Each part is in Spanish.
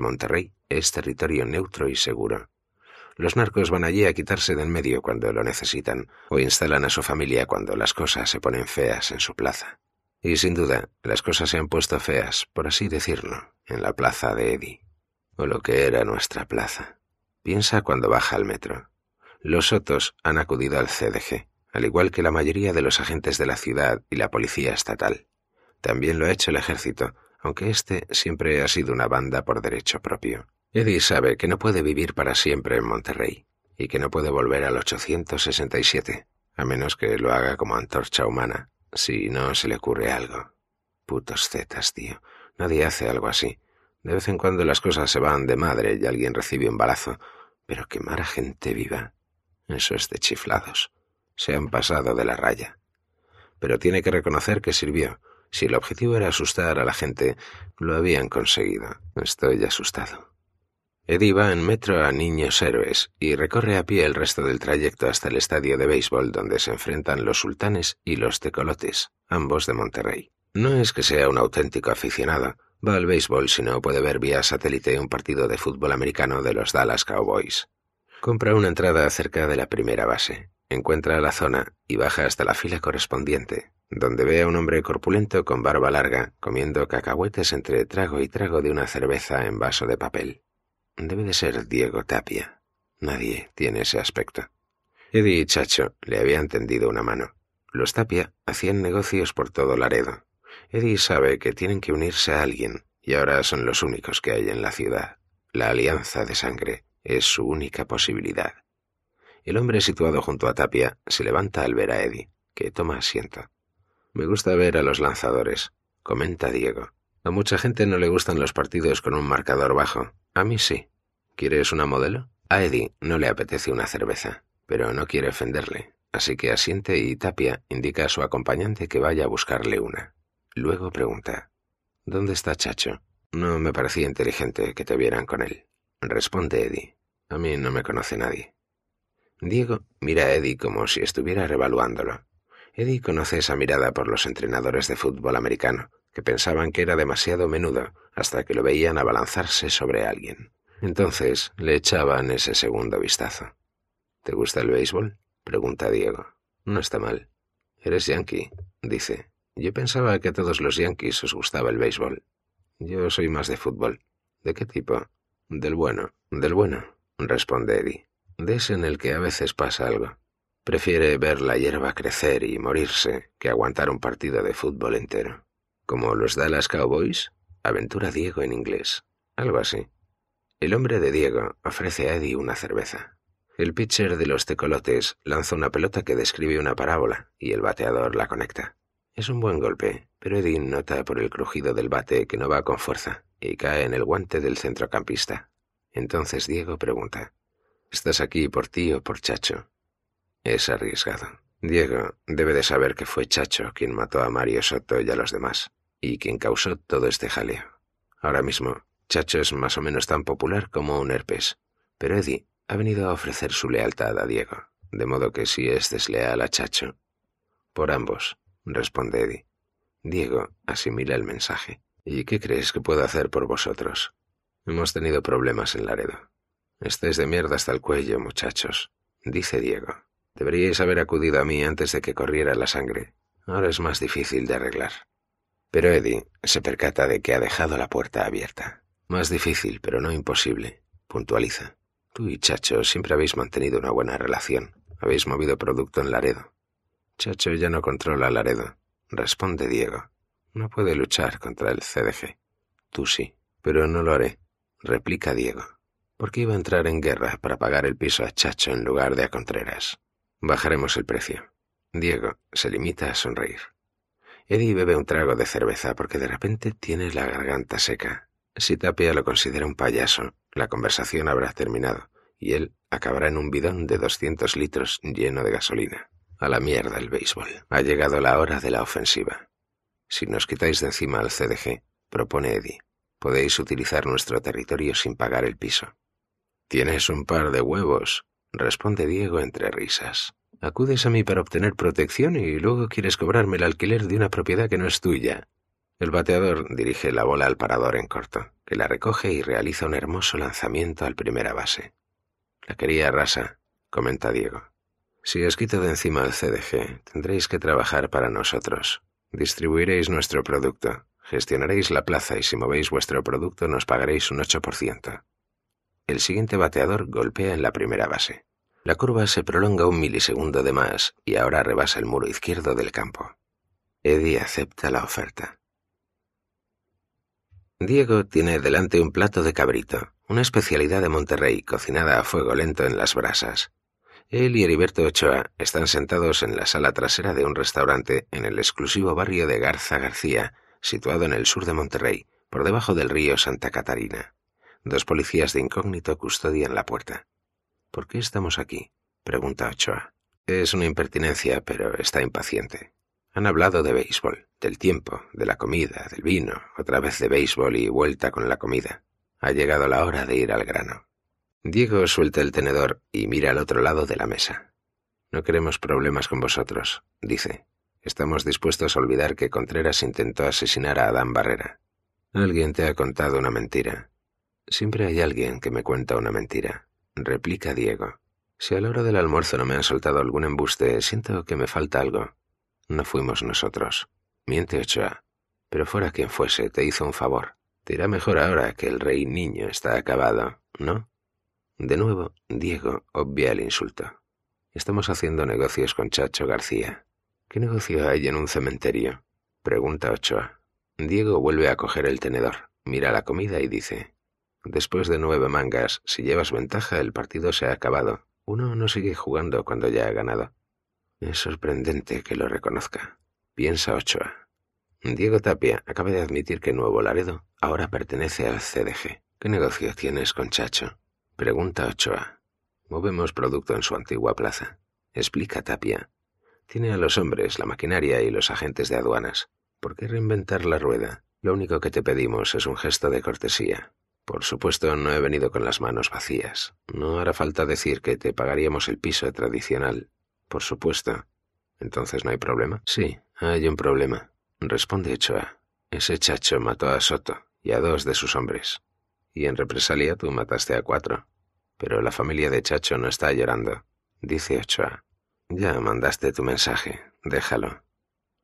Monterrey es territorio neutro y seguro. Los narcos van allí a quitarse del medio cuando lo necesitan o instalan a su familia cuando las cosas se ponen feas en su plaza. Y sin duda, las cosas se han puesto feas, por así decirlo, en la plaza de Eddie, o lo que era nuestra plaza. Piensa cuando baja al metro. Los Sotos han acudido al CDG, al igual que la mayoría de los agentes de la ciudad y la policía estatal. También lo ha hecho el ejército, aunque este siempre ha sido una banda por derecho propio. Eddie sabe que no puede vivir para siempre en Monterrey y que no puede volver al 867, a menos que lo haga como antorcha humana, si no se le ocurre algo. Putos zetas, tío. Nadie hace algo así. De vez en cuando las cosas se van de madre y alguien recibe un balazo, pero quemar a gente viva. Eso es de chiflados. Se han pasado de la raya. Pero tiene que reconocer que sirvió si el objetivo era asustar a la gente, lo habían conseguido. Estoy asustado. Eddie va en metro a Niños Héroes y recorre a pie el resto del trayecto hasta el estadio de béisbol donde se enfrentan los sultanes y los tecolotes, ambos de Monterrey. No es que sea un auténtico aficionado, va al béisbol si no puede ver vía satélite un partido de fútbol americano de los Dallas Cowboys. Compra una entrada cerca de la primera base, encuentra la zona y baja hasta la fila correspondiente, donde ve a un hombre corpulento con barba larga comiendo cacahuetes entre trago y trago de una cerveza en vaso de papel. Debe de ser Diego Tapia. Nadie tiene ese aspecto. Eddie y Chacho le habían tendido una mano. Los Tapia hacían negocios por todo Laredo. Eddie sabe que tienen que unirse a alguien, y ahora son los únicos que hay en la ciudad. La alianza de sangre es su única posibilidad. El hombre situado junto a Tapia se levanta al ver a Eddie, que toma asiento. Me gusta ver a los lanzadores, comenta Diego. A mucha gente no le gustan los partidos con un marcador bajo. A mí sí. ¿Quieres una modelo? A Eddie no le apetece una cerveza, pero no quiere ofenderle, así que asiente y Tapia indica a su acompañante que vaya a buscarle una. Luego pregunta, ¿Dónde está Chacho? No me parecía inteligente que te vieran con él. Responde Eddie. A mí no me conoce nadie. Diego mira a Eddie como si estuviera revaluándolo. Eddie conoce esa mirada por los entrenadores de fútbol americano, que pensaban que era demasiado menudo hasta que lo veían abalanzarse sobre alguien. Entonces le echaban ese segundo vistazo. ¿Te gusta el béisbol? pregunta Diego. No está mal. Eres yankee, dice. Yo pensaba que a todos los yankees os gustaba el béisbol. Yo soy más de fútbol. ¿De qué tipo? Del bueno. Del bueno, responde Eddie. De en el que a veces pasa algo. Prefiere ver la hierba crecer y morirse que aguantar un partido de fútbol entero. Como los Dallas Cowboys, aventura Diego en inglés. Algo así. El hombre de Diego ofrece a Eddie una cerveza. El pitcher de los tecolotes lanza una pelota que describe una parábola y el bateador la conecta. Es un buen golpe, pero Eddie nota por el crujido del bate que no va con fuerza y cae en el guante del centrocampista. Entonces Diego pregunta, ¿Estás aquí por ti o por Chacho? Es arriesgado. Diego debe de saber que fue Chacho quien mató a Mario Soto y a los demás, y quien causó todo este jaleo. Ahora mismo, Chacho es más o menos tan popular como un herpes, pero Eddie ha venido a ofrecer su lealtad a Diego, de modo que si es desleal a Chacho. Por ambos, responde Eddie. Diego asimila el mensaje. ¿Y qué crees que puedo hacer por vosotros? Hemos tenido problemas en Laredo. Estáis de mierda hasta el cuello, muchachos, dice Diego. Deberíais haber acudido a mí antes de que corriera la sangre. Ahora es más difícil de arreglar. Pero Eddie se percata de que ha dejado la puerta abierta. Más difícil, pero no imposible, puntualiza. Tú y Chacho siempre habéis mantenido una buena relación. Habéis movido producto en Laredo. Chacho ya no controla Laredo, responde Diego. No puede luchar contra el CDG. Tú sí, pero no lo haré, replica Diego. Porque iba a entrar en guerra para pagar el piso a Chacho en lugar de a Contreras. Bajaremos el precio. Diego se limita a sonreír. Eddie bebe un trago de cerveza porque de repente tiene la garganta seca. Si Tapia lo considera un payaso, la conversación habrá terminado y él acabará en un bidón de 200 litros lleno de gasolina. A la mierda el béisbol. Ha llegado la hora de la ofensiva. Si nos quitáis de encima al CDG, propone Eddie, podéis utilizar nuestro territorio sin pagar el piso. Tienes un par de huevos, responde Diego entre risas. Acudes a mí para obtener protección y luego quieres cobrarme el alquiler de una propiedad que no es tuya. El bateador dirige la bola al parador en corto, que la recoge y realiza un hermoso lanzamiento al primera base. La quería rasa, comenta Diego. Si os quito de encima el CDG, tendréis que trabajar para nosotros. Distribuiréis nuestro producto, gestionaréis la plaza y si movéis vuestro producto nos pagaréis un 8%. El siguiente bateador golpea en la primera base. La curva se prolonga un milisegundo de más y ahora rebasa el muro izquierdo del campo. Eddie acepta la oferta. Diego tiene delante un plato de cabrito, una especialidad de Monterrey cocinada a fuego lento en las brasas. Él y Heriberto Ochoa están sentados en la sala trasera de un restaurante en el exclusivo barrio de Garza García, situado en el sur de Monterrey, por debajo del río Santa Catarina. Dos policías de incógnito custodian la puerta. ¿Por qué estamos aquí? pregunta Ochoa. Es una impertinencia, pero está impaciente. Han hablado de béisbol, del tiempo, de la comida, del vino, otra vez de béisbol y vuelta con la comida. Ha llegado la hora de ir al grano. Diego suelta el tenedor y mira al otro lado de la mesa. No queremos problemas con vosotros, dice. Estamos dispuestos a olvidar que Contreras intentó asesinar a Adán Barrera. Alguien te ha contado una mentira. Siempre hay alguien que me cuenta una mentira, replica Diego. Si a la hora del almuerzo no me han soltado algún embuste, siento que me falta algo. No fuimos nosotros. Miente Ochoa. Pero fuera quien fuese, te hizo un favor. Te irá mejor ahora que el rey niño está acabado, ¿no? De nuevo, Diego obvia el insulto. Estamos haciendo negocios con Chacho García. ¿Qué negocio hay en un cementerio? Pregunta Ochoa. Diego vuelve a coger el tenedor, mira la comida y dice, Después de nueve mangas, si llevas ventaja, el partido se ha acabado. Uno no sigue jugando cuando ya ha ganado. Es sorprendente que lo reconozca. Piensa Ochoa. Diego Tapia acaba de admitir que Nuevo Laredo ahora pertenece al CDG. ¿Qué negocio tienes con Chacho? Pregunta Ochoa. Movemos producto en su antigua plaza. Explica Tapia. Tiene a los hombres, la maquinaria y los agentes de aduanas. ¿Por qué reinventar la rueda? Lo único que te pedimos es un gesto de cortesía. Por supuesto, no he venido con las manos vacías. No hará falta decir que te pagaríamos el piso tradicional, por supuesto. Entonces no hay problema. Sí, hay un problema. Responde Ochoa. Ese chacho mató a Soto y a dos de sus hombres. Y en represalia tú mataste a cuatro. Pero la familia de Chacho no está llorando. Dice Ochoa. Ya mandaste tu mensaje. Déjalo.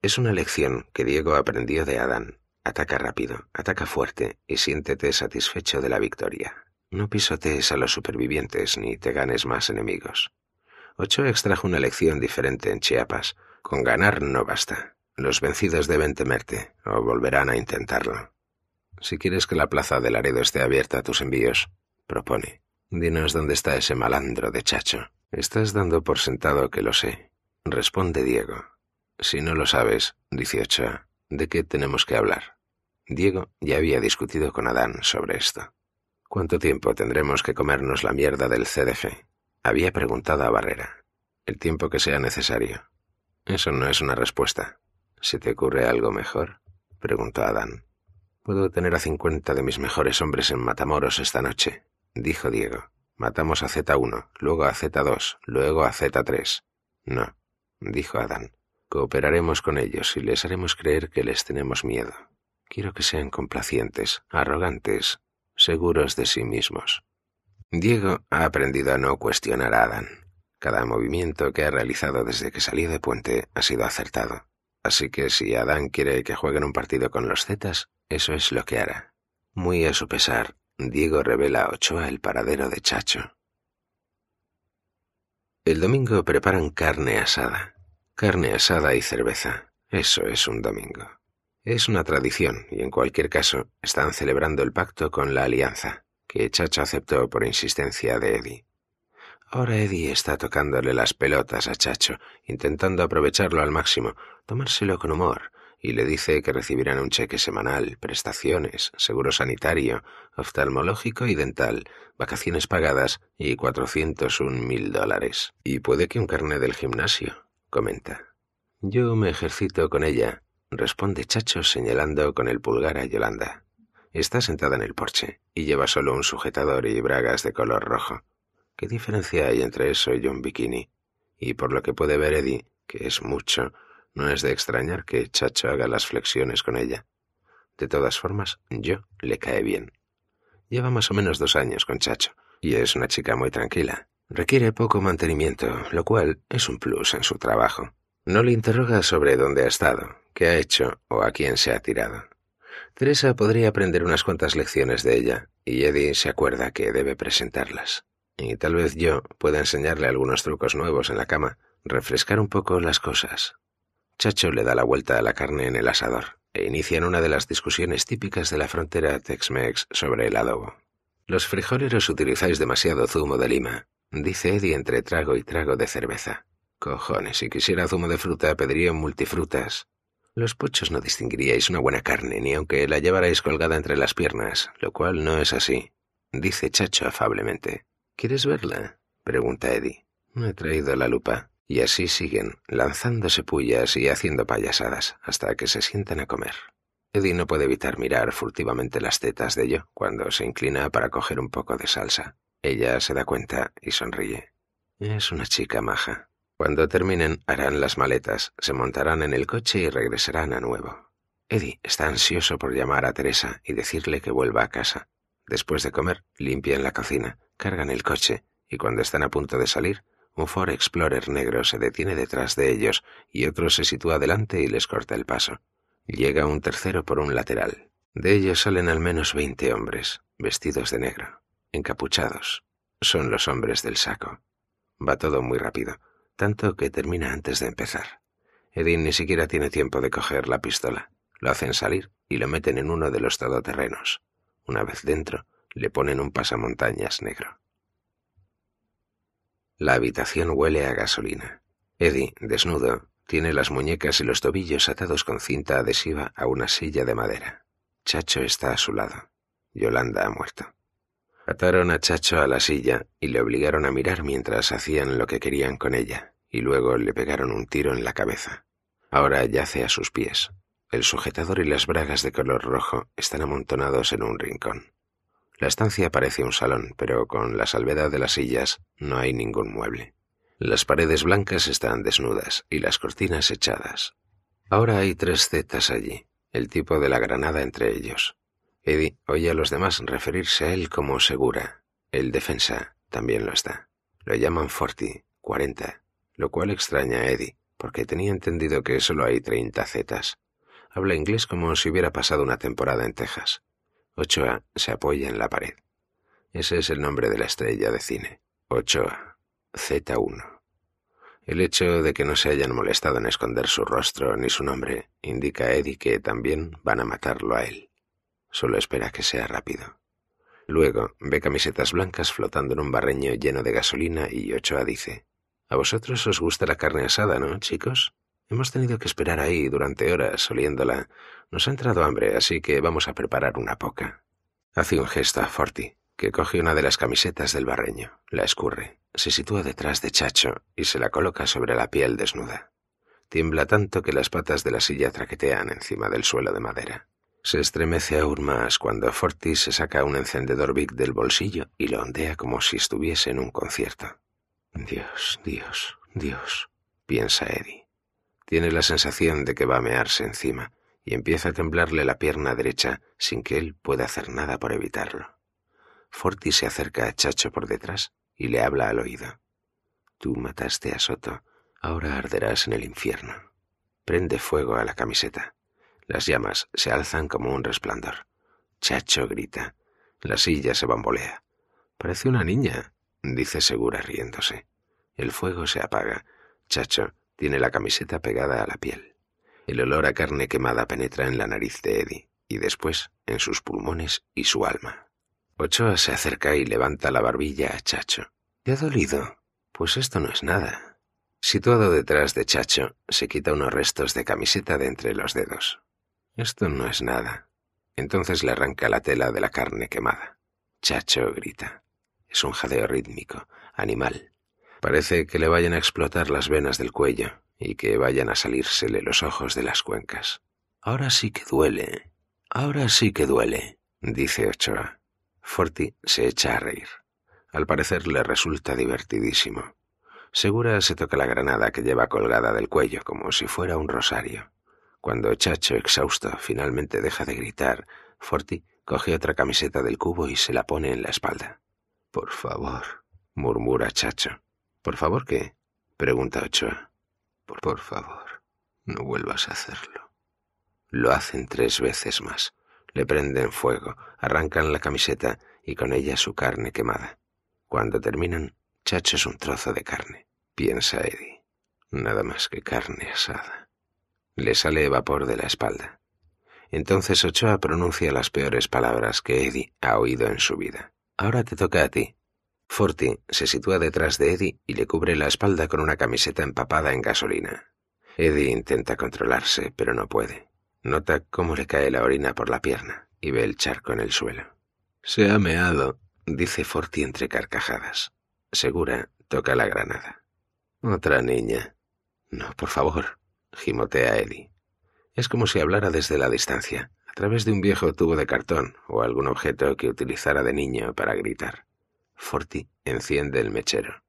Es una lección que Diego aprendió de Adán. Ataca rápido, ataca fuerte y siéntete satisfecho de la victoria. No pisotees a los supervivientes ni te ganes más enemigos. Ochoa extrajo una lección diferente en Chiapas. Con ganar no basta. Los vencidos deben temerte, o volverán a intentarlo. Si quieres que la plaza de Laredo esté abierta a tus envíos, propone. Dinos dónde está ese malandro de Chacho. Estás dando por sentado que lo sé. Responde Diego. Si no lo sabes, dice Ochoa, ¿de qué tenemos que hablar? Diego ya había discutido con Adán sobre esto. ¿Cuánto tiempo tendremos que comernos la mierda del CDG? Había preguntado a Barrera. El tiempo que sea necesario. Eso no es una respuesta. ¿Se te ocurre algo mejor? preguntó Adán. Puedo tener a cincuenta de mis mejores hombres en Matamoros esta noche, dijo Diego. Matamos a Z1, luego a Z2, luego a Z3. No, dijo Adán. Cooperaremos con ellos y les haremos creer que les tenemos miedo. Quiero que sean complacientes, arrogantes, seguros de sí mismos. Diego ha aprendido a no cuestionar a Adán. Cada movimiento que ha realizado desde que salió de puente ha sido acertado. Así que si Adán quiere que jueguen un partido con los Zetas, eso es lo que hará. Muy a su pesar, Diego revela a Ochoa el paradero de Chacho. El domingo preparan carne asada. Carne asada y cerveza. Eso es un domingo. Es una tradición y en cualquier caso están celebrando el pacto con la alianza que Chacho aceptó por insistencia de Eddie. Ahora Eddie está tocándole las pelotas a Chacho, intentando aprovecharlo al máximo, tomárselo con humor, y le dice que recibirán un cheque semanal, prestaciones, seguro sanitario, oftalmológico y dental, vacaciones pagadas y cuatrocientos un mil dólares. Y puede que un carnet del gimnasio, comenta. Yo me ejercito con ella, responde Chacho señalando con el pulgar a Yolanda. Está sentada en el porche y lleva solo un sujetador y bragas de color rojo. ¿Qué diferencia hay entre eso y un bikini? Y por lo que puede ver Eddie, que es mucho, no es de extrañar que Chacho haga las flexiones con ella. De todas formas, yo le cae bien. Lleva más o menos dos años con Chacho, y es una chica muy tranquila. Requiere poco mantenimiento, lo cual es un plus en su trabajo. No le interroga sobre dónde ha estado, qué ha hecho o a quién se ha tirado. Teresa podría aprender unas cuantas lecciones de ella, y Eddie se acuerda que debe presentarlas. Y tal vez yo pueda enseñarle algunos trucos nuevos en la cama, refrescar un poco las cosas. Chacho le da la vuelta a la carne en el asador e inician una de las discusiones típicas de la frontera Tex-Mex sobre el adobo. Los frijoleros utilizáis demasiado zumo de lima, dice Eddie entre trago y trago de cerveza. Cojones, si quisiera zumo de fruta pediría multifrutas. Los pochos no distinguiríais una buena carne, ni aunque la llevarais colgada entre las piernas, lo cual no es así, dice Chacho afablemente. ¿Quieres verla? pregunta Eddie. No he traído la lupa. Y así siguen, lanzándose pullas y haciendo payasadas, hasta que se sientan a comer. Eddie no puede evitar mirar furtivamente las tetas de yo cuando se inclina para coger un poco de salsa. Ella se da cuenta y sonríe. Es una chica maja. Cuando terminen, harán las maletas, se montarán en el coche y regresarán a nuevo. Eddie está ansioso por llamar a Teresa y decirle que vuelva a casa. Después de comer, limpian la cocina, cargan el coche, y cuando están a punto de salir, un Ford Explorer negro se detiene detrás de ellos y otro se sitúa delante y les corta el paso. Llega un tercero por un lateral. De ellos salen al menos veinte hombres, vestidos de negro, encapuchados. Son los hombres del saco. Va todo muy rápido, tanto que termina antes de empezar. Edin ni siquiera tiene tiempo de coger la pistola. Lo hacen salir y lo meten en uno de los todoterrenos. Una vez dentro, le ponen un pasamontañas negro. La habitación huele a gasolina. Eddie, desnudo, tiene las muñecas y los tobillos atados con cinta adhesiva a una silla de madera. Chacho está a su lado. Yolanda ha muerto. Ataron a Chacho a la silla y le obligaron a mirar mientras hacían lo que querían con ella, y luego le pegaron un tiro en la cabeza. Ahora yace a sus pies. El sujetador y las bragas de color rojo están amontonados en un rincón. La estancia parece un salón, pero con la salvedad de las sillas no hay ningún mueble. Las paredes blancas están desnudas y las cortinas echadas. Ahora hay tres zetas allí, el tipo de la granada entre ellos. Eddie oye a los demás referirse a él como segura. El defensa también lo está. Lo llaman Forty, cuarenta, lo cual extraña a Eddie, porque tenía entendido que solo hay treinta zetas. Habla inglés como si hubiera pasado una temporada en Texas. Ochoa se apoya en la pared. Ese es el nombre de la estrella de cine. Ochoa. Z1. El hecho de que no se hayan molestado en esconder su rostro ni su nombre indica a Eddie que también van a matarlo a él. Solo espera que sea rápido. Luego ve camisetas blancas flotando en un barreño lleno de gasolina y Ochoa dice, A vosotros os gusta la carne asada, ¿no, chicos? Hemos tenido que esperar ahí durante horas oliéndola. Nos ha entrado hambre, así que vamos a preparar una poca. Hace un gesto a Forti, que coge una de las camisetas del barreño, la escurre, se sitúa detrás de Chacho y se la coloca sobre la piel desnuda. Tiembla tanto que las patas de la silla traquetean encima del suelo de madera. Se estremece aún más cuando Forti se saca un encendedor Big del bolsillo y lo ondea como si estuviese en un concierto. Dios, Dios, Dios, piensa Eddie. Tiene la sensación de que va a mearse encima y empieza a temblarle la pierna derecha sin que él pueda hacer nada por evitarlo. Forti se acerca a Chacho por detrás y le habla al oído. Tú mataste a Soto, ahora arderás en el infierno. Prende fuego a la camiseta. Las llamas se alzan como un resplandor. Chacho grita. La silla se bambolea. Parece una niña, dice segura riéndose. El fuego se apaga. Chacho tiene la camiseta pegada a la piel. El olor a carne quemada penetra en la nariz de Eddie y después en sus pulmones y su alma. Ochoa se acerca y levanta la barbilla a Chacho. ¿Te ha dolido? Pues esto no es nada. Situado detrás de Chacho, se quita unos restos de camiseta de entre los dedos. Esto no es nada. Entonces le arranca la tela de la carne quemada. Chacho grita. Es un jadeo rítmico, animal. Parece que le vayan a explotar las venas del cuello y que vayan a salírsele los ojos de las cuencas. Ahora sí que duele. Ahora sí que duele, dice Ochoa. Forti se echa a reír. Al parecer le resulta divertidísimo. Segura se toca la granada que lleva colgada del cuello como si fuera un rosario. Cuando Chacho, exhausto, finalmente deja de gritar, Forti coge otra camiseta del cubo y se la pone en la espalda. Por favor, murmura Chacho. ¿Por favor qué? pregunta Ochoa. Por, por favor, no vuelvas a hacerlo. Lo hacen tres veces más. Le prenden fuego, arrancan la camiseta y con ella su carne quemada. Cuando terminan, Chacho es un trozo de carne, piensa Eddie. Nada más que carne asada. Le sale vapor de la espalda. Entonces Ochoa pronuncia las peores palabras que Eddie ha oído en su vida. Ahora te toca a ti. Forti se sitúa detrás de Eddie y le cubre la espalda con una camiseta empapada en gasolina. Eddie intenta controlarse, pero no puede. Nota cómo le cae la orina por la pierna y ve el charco en el suelo. Se ha meado, dice Forti entre carcajadas. Segura toca la granada. Otra niña. No, por favor, gimotea Eddie. Es como si hablara desde la distancia, a través de un viejo tubo de cartón o algún objeto que utilizara de niño para gritar. Forti enciende el mechero.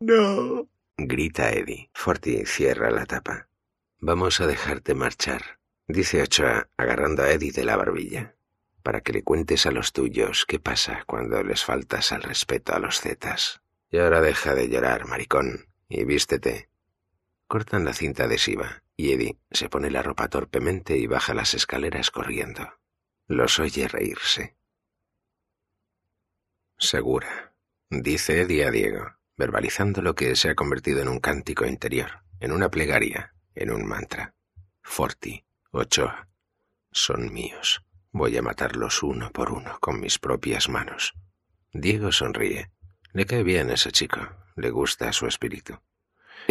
No. Grita Eddie. Forti cierra la tapa. Vamos a dejarte marchar, dice Ochoa, agarrando a Eddie de la barbilla, para que le cuentes a los tuyos qué pasa cuando les faltas al respeto a los zetas. Y ahora deja de llorar, maricón, y vístete. Cortan la cinta adhesiva, y Eddie se pone la ropa torpemente y baja las escaleras corriendo. Los oye reírse. Segura, dice Eddie a Diego, verbalizando lo que se ha convertido en un cántico interior, en una plegaria, en un mantra. Forti, Ochoa, son míos. Voy a matarlos uno por uno con mis propias manos. Diego sonríe. Le cae bien ese chico, le gusta su espíritu.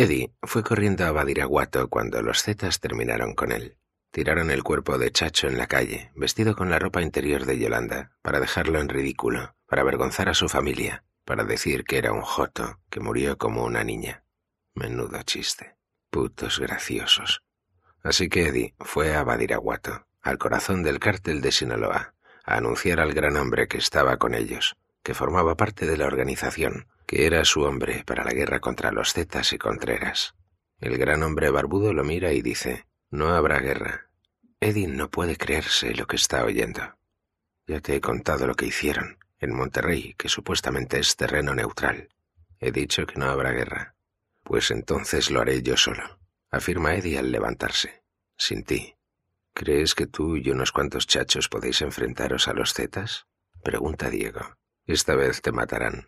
Eddie fue corriendo a Badiraguato cuando los Zetas terminaron con él. Tiraron el cuerpo de Chacho en la calle, vestido con la ropa interior de Yolanda, para dejarlo en ridículo, para avergonzar a su familia, para decir que era un joto, que murió como una niña. Menudo chiste. Putos graciosos. Así que Eddie fue a Badiraguato, al corazón del cártel de Sinaloa, a anunciar al gran hombre que estaba con ellos, que formaba parte de la organización, que era su hombre para la guerra contra los Zetas y Contreras. El gran hombre barbudo lo mira y dice, no habrá guerra. Eddie no puede creerse lo que está oyendo. Ya te he contado lo que hicieron, en Monterrey, que supuestamente es terreno neutral. He dicho que no habrá guerra. Pues entonces lo haré yo solo, afirma Eddie al levantarse. Sin ti. ¿Crees que tú y unos cuantos chachos podéis enfrentaros a los Zetas? Pregunta Diego. Esta vez te matarán.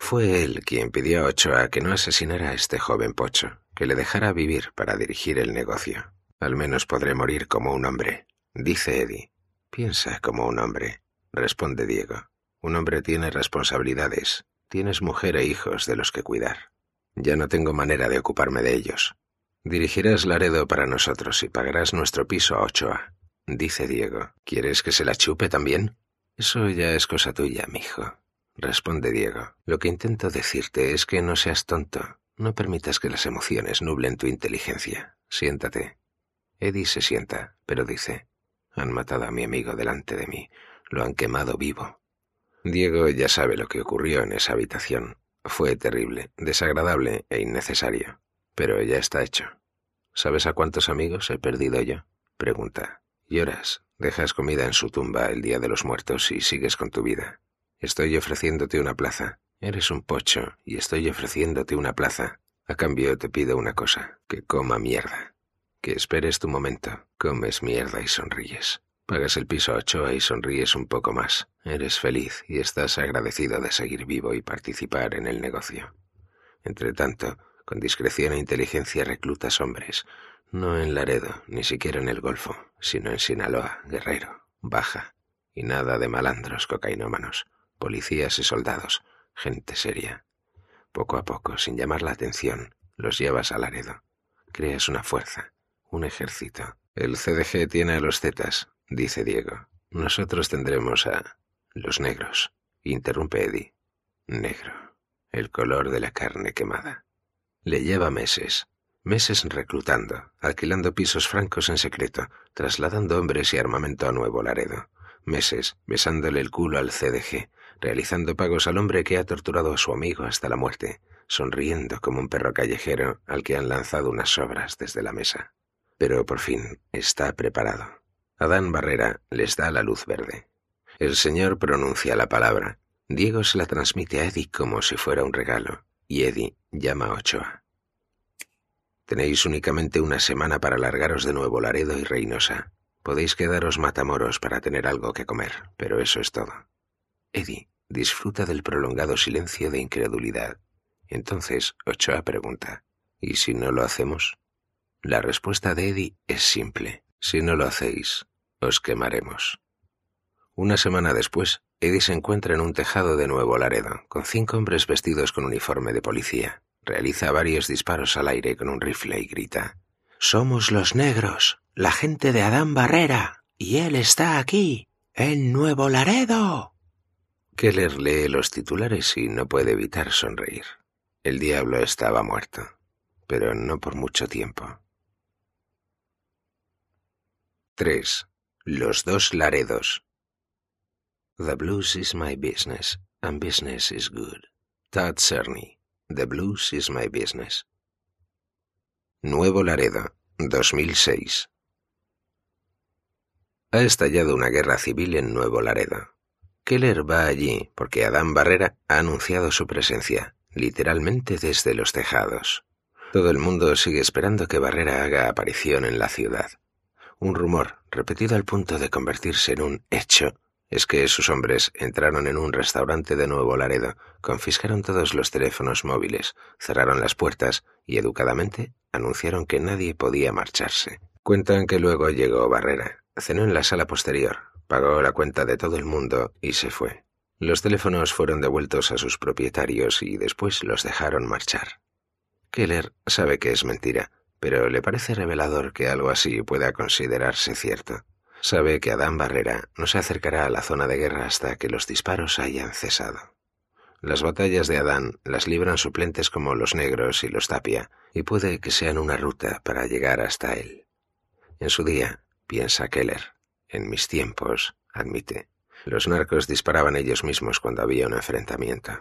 Fue él quien pidió a Ochoa que no asesinara a este joven pocho, que le dejara vivir para dirigir el negocio. Al menos podré morir como un hombre, dice Eddie. Piensa como un hombre, responde Diego. Un hombre tiene responsabilidades, tienes mujer e hijos de los que cuidar. Ya no tengo manera de ocuparme de ellos. Dirigirás Laredo para nosotros y pagarás nuestro piso a Ochoa, dice Diego. ¿Quieres que se la chupe también? Eso ya es cosa tuya, mijo, responde Diego. Lo que intento decirte es que no seas tonto. No permitas que las emociones nublen tu inteligencia. Siéntate. Eddie se sienta, pero dice, han matado a mi amigo delante de mí. Lo han quemado vivo. Diego ya sabe lo que ocurrió en esa habitación. Fue terrible, desagradable e innecesario. Pero ya está hecho. ¿Sabes a cuántos amigos he perdido yo? Pregunta. Lloras, dejas comida en su tumba el día de los muertos y sigues con tu vida. Estoy ofreciéndote una plaza. Eres un pocho y estoy ofreciéndote una plaza. A cambio te pido una cosa, que coma mierda. Que esperes tu momento. Comes mierda y sonríes. Pagas el piso a Ochoa y sonríes un poco más. Eres feliz y estás agradecido de seguir vivo y participar en el negocio. Entre tanto, con discreción e inteligencia reclutas hombres, no en Laredo, ni siquiera en el Golfo, sino en Sinaloa, Guerrero, Baja, y nada de malandros cocainómanos, policías y soldados, gente seria. Poco a poco, sin llamar la atención, los llevas a Laredo. Creas una fuerza, un ejército. El CDG tiene a los Zetas, dice Diego. Nosotros tendremos a los negros, interrumpe Eddie. Negro, el color de la carne quemada. Le lleva meses, meses reclutando, alquilando pisos francos en secreto, trasladando hombres y armamento a Nuevo Laredo. Meses besándole el culo al CDG, realizando pagos al hombre que ha torturado a su amigo hasta la muerte, sonriendo como un perro callejero al que han lanzado unas sobras desde la mesa. Pero por fin está preparado. Adán Barrera les da la luz verde. El señor pronuncia la palabra. Diego se la transmite a Eddie como si fuera un regalo, y Eddie llama a Ochoa. Tenéis únicamente una semana para largaros de nuevo Laredo y Reynosa. Podéis quedaros matamoros para tener algo que comer, pero eso es todo. Eddie disfruta del prolongado silencio de incredulidad. Entonces Ochoa pregunta, ¿y si no lo hacemos? La respuesta de Eddie es simple. Si no lo hacéis, os quemaremos. Una semana después, Eddie se encuentra en un tejado de Nuevo Laredo, con cinco hombres vestidos con uniforme de policía. Realiza varios disparos al aire con un rifle y grita, Somos los negros, la gente de Adán Barrera, y él está aquí, en Nuevo Laredo. Keller lee los titulares y no puede evitar sonreír. El diablo estaba muerto, pero no por mucho tiempo. 3. Los dos Laredos. The blues is my business, and business is good. Todd Cerny. The blues is my business. Nuevo Laredo, 2006. Ha estallado una guerra civil en Nuevo Laredo. Keller va allí porque Adán Barrera ha anunciado su presencia, literalmente desde los tejados. Todo el mundo sigue esperando que Barrera haga aparición en la ciudad. Un rumor, repetido al punto de convertirse en un hecho, es que sus hombres entraron en un restaurante de Nuevo Laredo, confiscaron todos los teléfonos móviles, cerraron las puertas y educadamente anunciaron que nadie podía marcharse. Cuentan que luego llegó Barrera, cenó en la sala posterior, pagó la cuenta de todo el mundo y se fue. Los teléfonos fueron devueltos a sus propietarios y después los dejaron marchar. Keller sabe que es mentira, pero le parece revelador que algo así pueda considerarse cierto. Sabe que Adán Barrera no se acercará a la zona de guerra hasta que los disparos hayan cesado. Las batallas de Adán las libran suplentes como los negros y los tapia, y puede que sean una ruta para llegar hasta él. En su día, piensa Keller, en mis tiempos, admite, los narcos disparaban ellos mismos cuando había un enfrentamiento.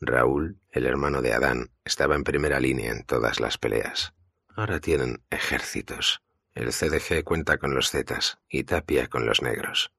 Raúl, el hermano de Adán, estaba en primera línea en todas las peleas. Ahora tienen ejércitos. El CDG cuenta con los Zetas y Tapia con los negros.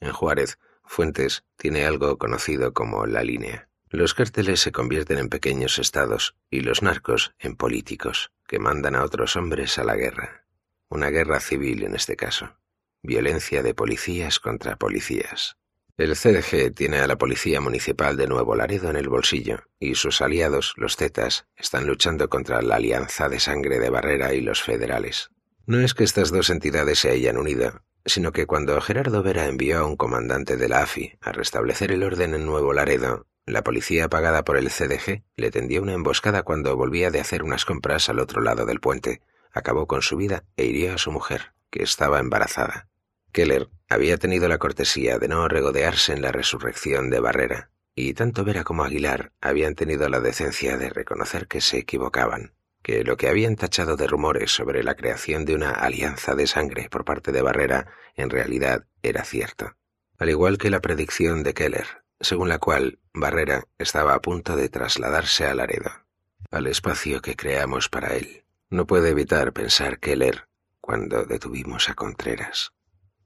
En Juárez, Fuentes tiene algo conocido como la línea. Los cárteles se convierten en pequeños estados y los narcos en políticos, que mandan a otros hombres a la guerra. Una guerra civil en este caso. Violencia de policías contra policías. El CDG tiene a la Policía Municipal de Nuevo Laredo en el bolsillo, y sus aliados, los Zetas, están luchando contra la Alianza de Sangre de Barrera y los federales. No es que estas dos entidades se hayan unido, sino que cuando Gerardo Vera envió a un comandante de la AFI a restablecer el orden en Nuevo Laredo, la policía pagada por el CDG le tendió una emboscada cuando volvía de hacer unas compras al otro lado del puente, acabó con su vida e hirió a su mujer, que estaba embarazada. Keller había tenido la cortesía de no regodearse en la resurrección de Barrera, y tanto Vera como Aguilar habían tenido la decencia de reconocer que se equivocaban, que lo que habían tachado de rumores sobre la creación de una alianza de sangre por parte de Barrera en realidad era cierto, al igual que la predicción de Keller, según la cual Barrera estaba a punto de trasladarse a Laredo, al espacio que creamos para él. No puede evitar pensar Keller cuando detuvimos a Contreras.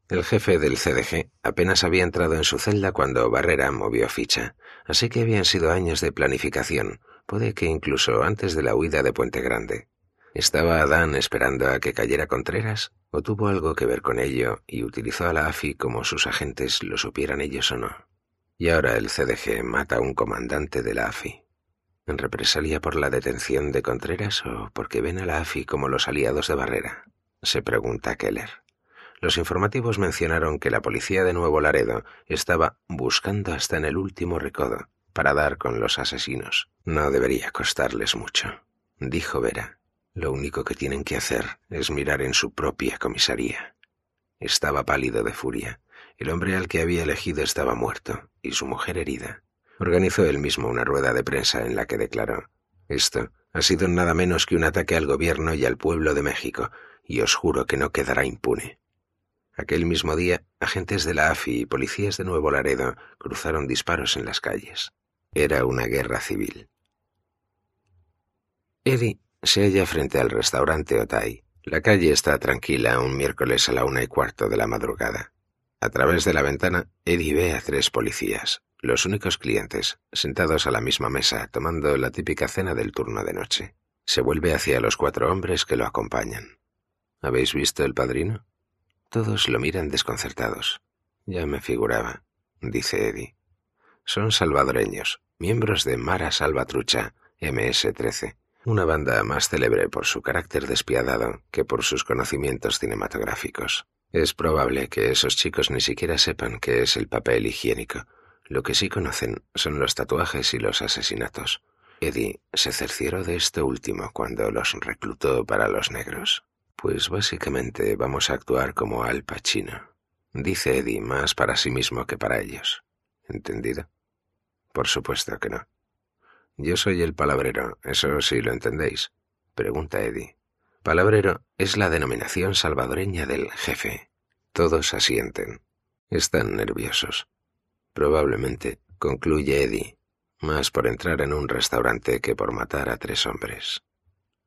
El jefe del CDG apenas había entrado en su celda cuando Barrera movió ficha, así que habían sido años de planificación, puede que incluso antes de la huida de Puente Grande. ¿Estaba Adán esperando a que cayera Contreras? ¿O tuvo algo que ver con ello y utilizó a la AFI como sus agentes lo supieran ellos o no? Y ahora el CDG mata a un comandante de la AFI. ¿En represalia por la detención de Contreras o porque ven a la AFI como los aliados de Barrera? Se pregunta Keller. Los informativos mencionaron que la policía de Nuevo Laredo estaba buscando hasta en el último recodo para dar con los asesinos. No debería costarles mucho, dijo Vera, Lo único que tienen que hacer es mirar en su propia comisaría. Estaba pálido de furia. El hombre al que había elegido estaba muerto y su mujer herida. Organizó él mismo una rueda de prensa en la que declaró Esto ha sido nada menos que un ataque al gobierno y al pueblo de México, y os juro que no quedará impune. Aquel mismo día, agentes de la AFI y policías de Nuevo Laredo cruzaron disparos en las calles. Era una guerra civil. Eddie se halla frente al restaurante Otay. La calle está tranquila un miércoles a la una y cuarto de la madrugada. A través de la ventana, Eddie ve a tres policías, los únicos clientes, sentados a la misma mesa, tomando la típica cena del turno de noche. Se vuelve hacia los cuatro hombres que lo acompañan. ¿Habéis visto el padrino? Todos lo miran desconcertados. Ya me figuraba, dice Eddie. Son salvadoreños, miembros de Mara Salvatrucha, MS-13, una banda más célebre por su carácter despiadado que por sus conocimientos cinematográficos. Es probable que esos chicos ni siquiera sepan qué es el papel higiénico. Lo que sí conocen son los tatuajes y los asesinatos. Eddie se cercioró de esto último cuando los reclutó para los negros. Pues básicamente vamos a actuar como Al Pacino, dice Eddie más para sí mismo que para ellos. ¿Entendido? Por supuesto que no. Yo soy el palabrero, eso sí lo entendéis, pregunta Eddie. Palabrero es la denominación salvadoreña del jefe. Todos asienten. Están nerviosos. Probablemente, concluye Eddie, más por entrar en un restaurante que por matar a tres hombres.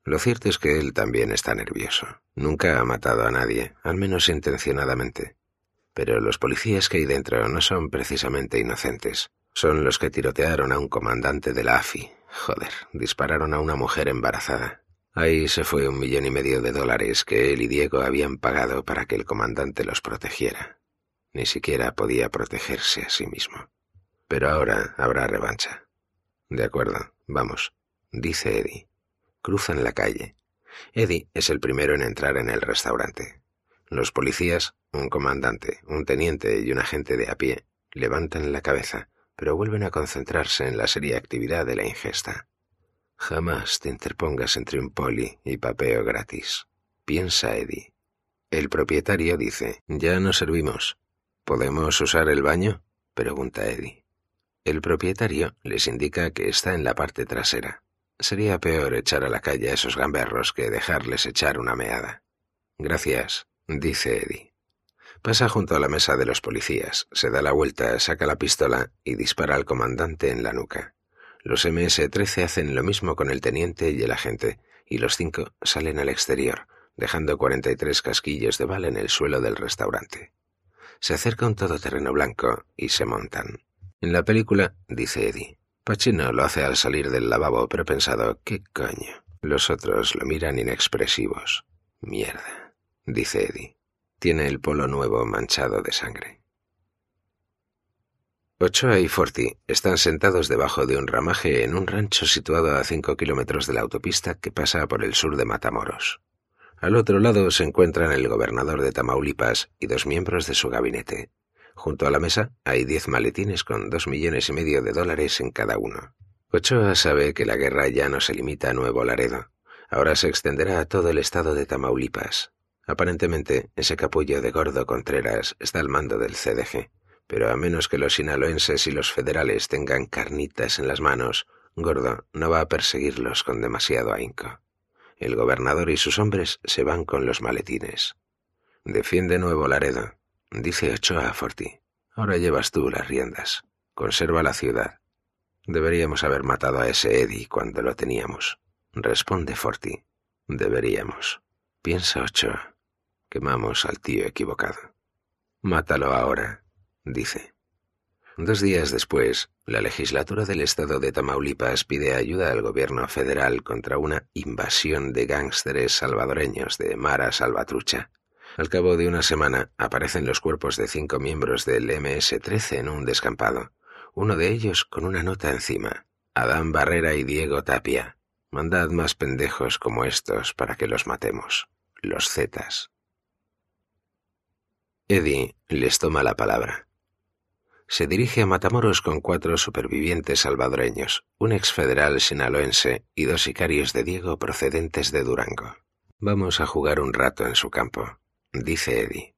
Lo cierto es que él también está nervioso. Nunca ha matado a nadie, al menos intencionadamente. Pero los policías que hay dentro no son precisamente inocentes. Son los que tirotearon a un comandante de la AFI. Joder, dispararon a una mujer embarazada. Ahí se fue un millón y medio de dólares que él y Diego habían pagado para que el comandante los protegiera. Ni siquiera podía protegerse a sí mismo. Pero ahora habrá revancha. De acuerdo, vamos, dice Eddie. Cruzan la calle. Eddie es el primero en entrar en el restaurante. Los policías, un comandante, un teniente y un agente de a pie, levantan la cabeza, pero vuelven a concentrarse en la seria actividad de la ingesta. Jamás te interpongas entre un poli y papeo gratis. Piensa Eddie. El propietario dice, ya nos servimos. ¿Podemos usar el baño? pregunta Eddie. El propietario les indica que está en la parte trasera. Sería peor echar a la calle a esos gamberros que dejarles echar una meada. Gracias, dice Eddie. Pasa junto a la mesa de los policías, se da la vuelta, saca la pistola y dispara al comandante en la nuca. Los MS-13 hacen lo mismo con el teniente y el agente, y los cinco salen al exterior, dejando 43 casquillos de bala en el suelo del restaurante. Se acerca un todoterreno blanco y se montan. En la película, dice Eddie, Pachino lo hace al salir del lavabo, pero pensado, ¿qué coño? Los otros lo miran inexpresivos. Mierda, dice Eddie. Tiene el polo nuevo manchado de sangre. Ochoa y Forti están sentados debajo de un ramaje en un rancho situado a cinco kilómetros de la autopista que pasa por el sur de Matamoros. Al otro lado se encuentran el gobernador de Tamaulipas y dos miembros de su gabinete. Junto a la mesa hay diez maletines con dos millones y medio de dólares en cada uno. Ochoa sabe que la guerra ya no se limita a Nuevo Laredo. Ahora se extenderá a todo el estado de Tamaulipas. Aparentemente, ese capullo de Gordo Contreras está al mando del CDG pero a menos que los sinaloenses y los federales tengan carnitas en las manos, Gordo no va a perseguirlos con demasiado ahínco. El gobernador y sus hombres se van con los maletines. Defiende Nuevo Laredo, dice Ochoa a Forti. Ahora llevas tú las riendas. Conserva la ciudad. Deberíamos haber matado a ese Eddie cuando lo teníamos. Responde Forti. Deberíamos. Piensa Ochoa. Quemamos al tío equivocado. Mátalo ahora dice. Dos días después, la legislatura del estado de Tamaulipas pide ayuda al gobierno federal contra una invasión de gángsteres salvadoreños de Mara Salvatrucha. Al cabo de una semana aparecen los cuerpos de cinco miembros del MS-13 en un descampado, uno de ellos con una nota encima. Adán Barrera y Diego Tapia. Mandad más pendejos como estos para que los matemos. Los Zetas. Eddie les toma la palabra. se dirige a Matamoros con cuatro supervivientes salvadoreños, un exfederal sinaloense y dos sicarios de Diego procedentes de Durango. Vamos a jugar un rato en su campo, dice Eddie.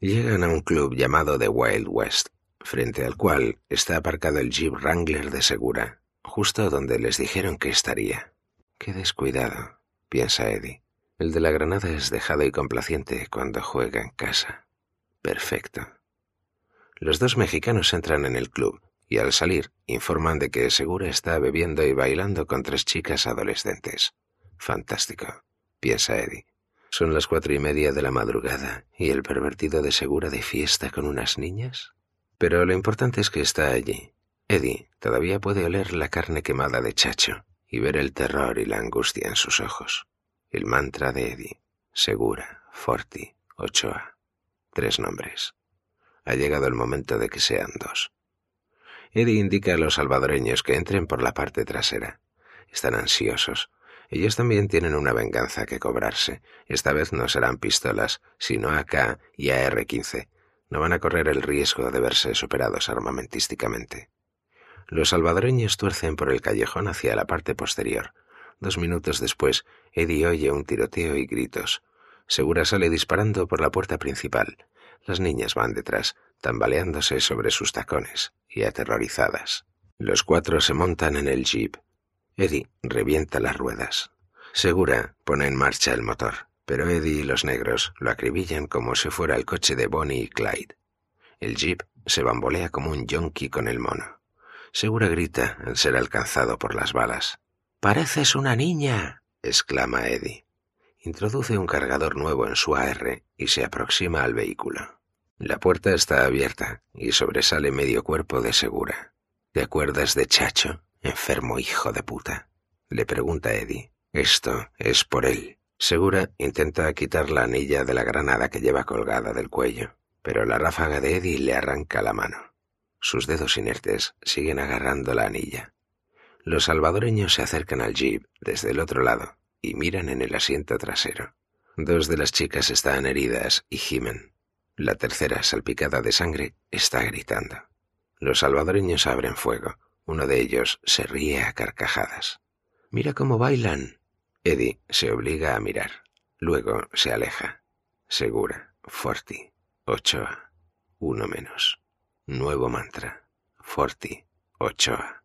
Llegan a un club llamado The Wild West, frente al cual está aparcado el Jeep Wrangler de Segura, justo donde les dijeron que estaría. Qué descuidado, piensa Eddie. El de la granada es dejado y complaciente cuando juega en casa. Perfecto. Los dos mexicanos entran en el club y al salir informan de que Segura está bebiendo y bailando con tres chicas adolescentes. Fantástico, piensa Eddie. Son las cuatro y media de la madrugada y el pervertido de Segura de fiesta con unas niñas. Pero lo importante es que está allí. Eddie todavía puede oler la carne quemada de Chacho y ver el terror y la angustia en sus ojos. El mantra de Eddie. Segura, Forti, Ochoa. Tres nombres. Ha llegado el momento de que sean dos. Eddie indica a los salvadoreños que entren por la parte trasera. Están ansiosos. Ellos también tienen una venganza que cobrarse. Esta vez no serán pistolas, sino AK y AR-15. No van a correr el riesgo de verse superados armamentísticamente. Los salvadoreños tuercen por el callejón hacia la parte posterior. Dos minutos después, Eddie oye un tiroteo y gritos. Segura sale disparando por la puerta principal. Las niñas van detrás, tambaleándose sobre sus tacones y aterrorizadas. Los cuatro se montan en el jeep. Eddie revienta las ruedas. Segura pone en marcha el motor, pero Eddie y los negros lo acribillan como si fuera el coche de Bonnie y Clyde. El jeep se bambolea como un yonki con el mono. Segura grita al ser alcanzado por las balas. Pareces una niña, exclama Eddie. Introduce un cargador nuevo en su AR y se aproxima al vehículo. La puerta está abierta y sobresale medio cuerpo de Segura. ¿Te acuerdas de Chacho, enfermo hijo de puta? Le pregunta Eddie. Esto es por él. Segura intenta quitar la anilla de la granada que lleva colgada del cuello, pero la ráfaga de Eddie le arranca la mano. Sus dedos inertes siguen agarrando la anilla. Los salvadoreños se acercan al jeep desde el otro lado y miran en el asiento trasero. Dos de las chicas están heridas y gimen. La tercera, salpicada de sangre, está gritando. Los salvadoreños abren fuego. Uno de ellos se ríe a carcajadas. Mira cómo bailan. Eddie se obliga a mirar. Luego se aleja. Segura, Forti, Ochoa, uno menos. Nuevo mantra. Forti. Ochoa.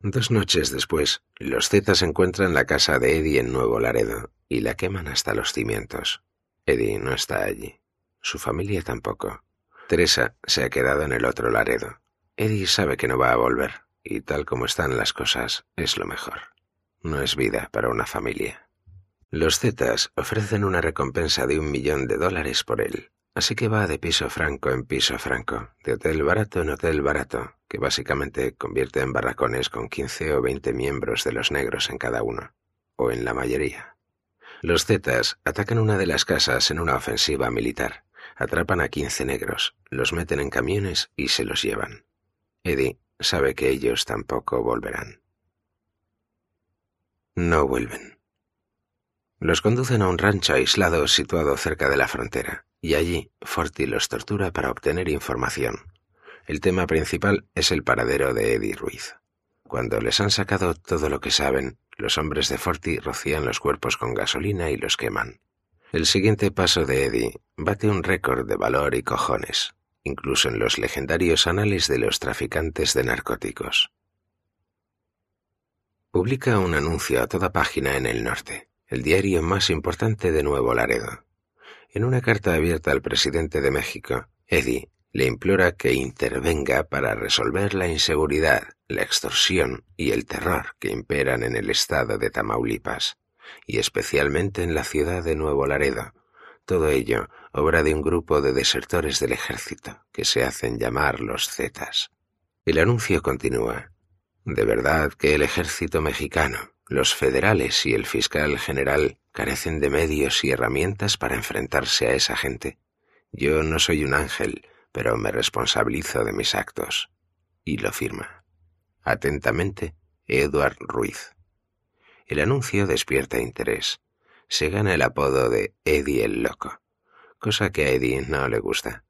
Dos noches después, los Zetas encuentran la casa de Eddie en Nuevo Laredo y la queman hasta los cimientos. Eddie no está allí. Su familia tampoco. Teresa se ha quedado en el otro Laredo. Eddie sabe que no va a volver, y tal como están las cosas, es lo mejor. No es vida para una familia. Los Zetas ofrecen una recompensa de un millón de dólares por él, Así que va de piso franco en piso franco, de hotel barato en hotel barato, que básicamente convierte en barracones con 15 o 20 miembros de los negros en cada uno, o en la mayoría. Los Zetas atacan una de las casas en una ofensiva militar, atrapan a 15 negros, los meten en camiones y se los llevan. Eddie sabe que ellos tampoco volverán. No vuelven. Los conducen a un rancho aislado situado cerca de la frontera y allí Forti los tortura para obtener información. El tema principal es el paradero de Eddie Ruiz. Cuando les han sacado todo lo que saben, los hombres de Forti rocían los cuerpos con gasolina y los queman. El siguiente paso de Eddie bate un récord de valor y cojones, incluso en los legendarios anales de los traficantes de narcóticos. Publica un anuncio a toda página en el norte, el diario más importante de Nuevo Laredo. En una carta abierta al presidente de México, Eddie le implora que intervenga para resolver la inseguridad, la extorsión y el terror que imperan en el estado de Tamaulipas, y especialmente en la ciudad de Nuevo Laredo. Todo ello obra de un grupo de desertores del ejército que se hacen llamar los Zetas. El anuncio continúa. De verdad que el ejército mexicano, los federales y el fiscal general carecen de medios y herramientas para enfrentarse a esa gente. Yo no soy un ángel, pero me responsabilizo de mis actos. Y lo firma. Atentamente, Edward Ruiz. El anuncio despierta interés. Se gana el apodo de Eddie el Loco, cosa que a Eddie no le gusta.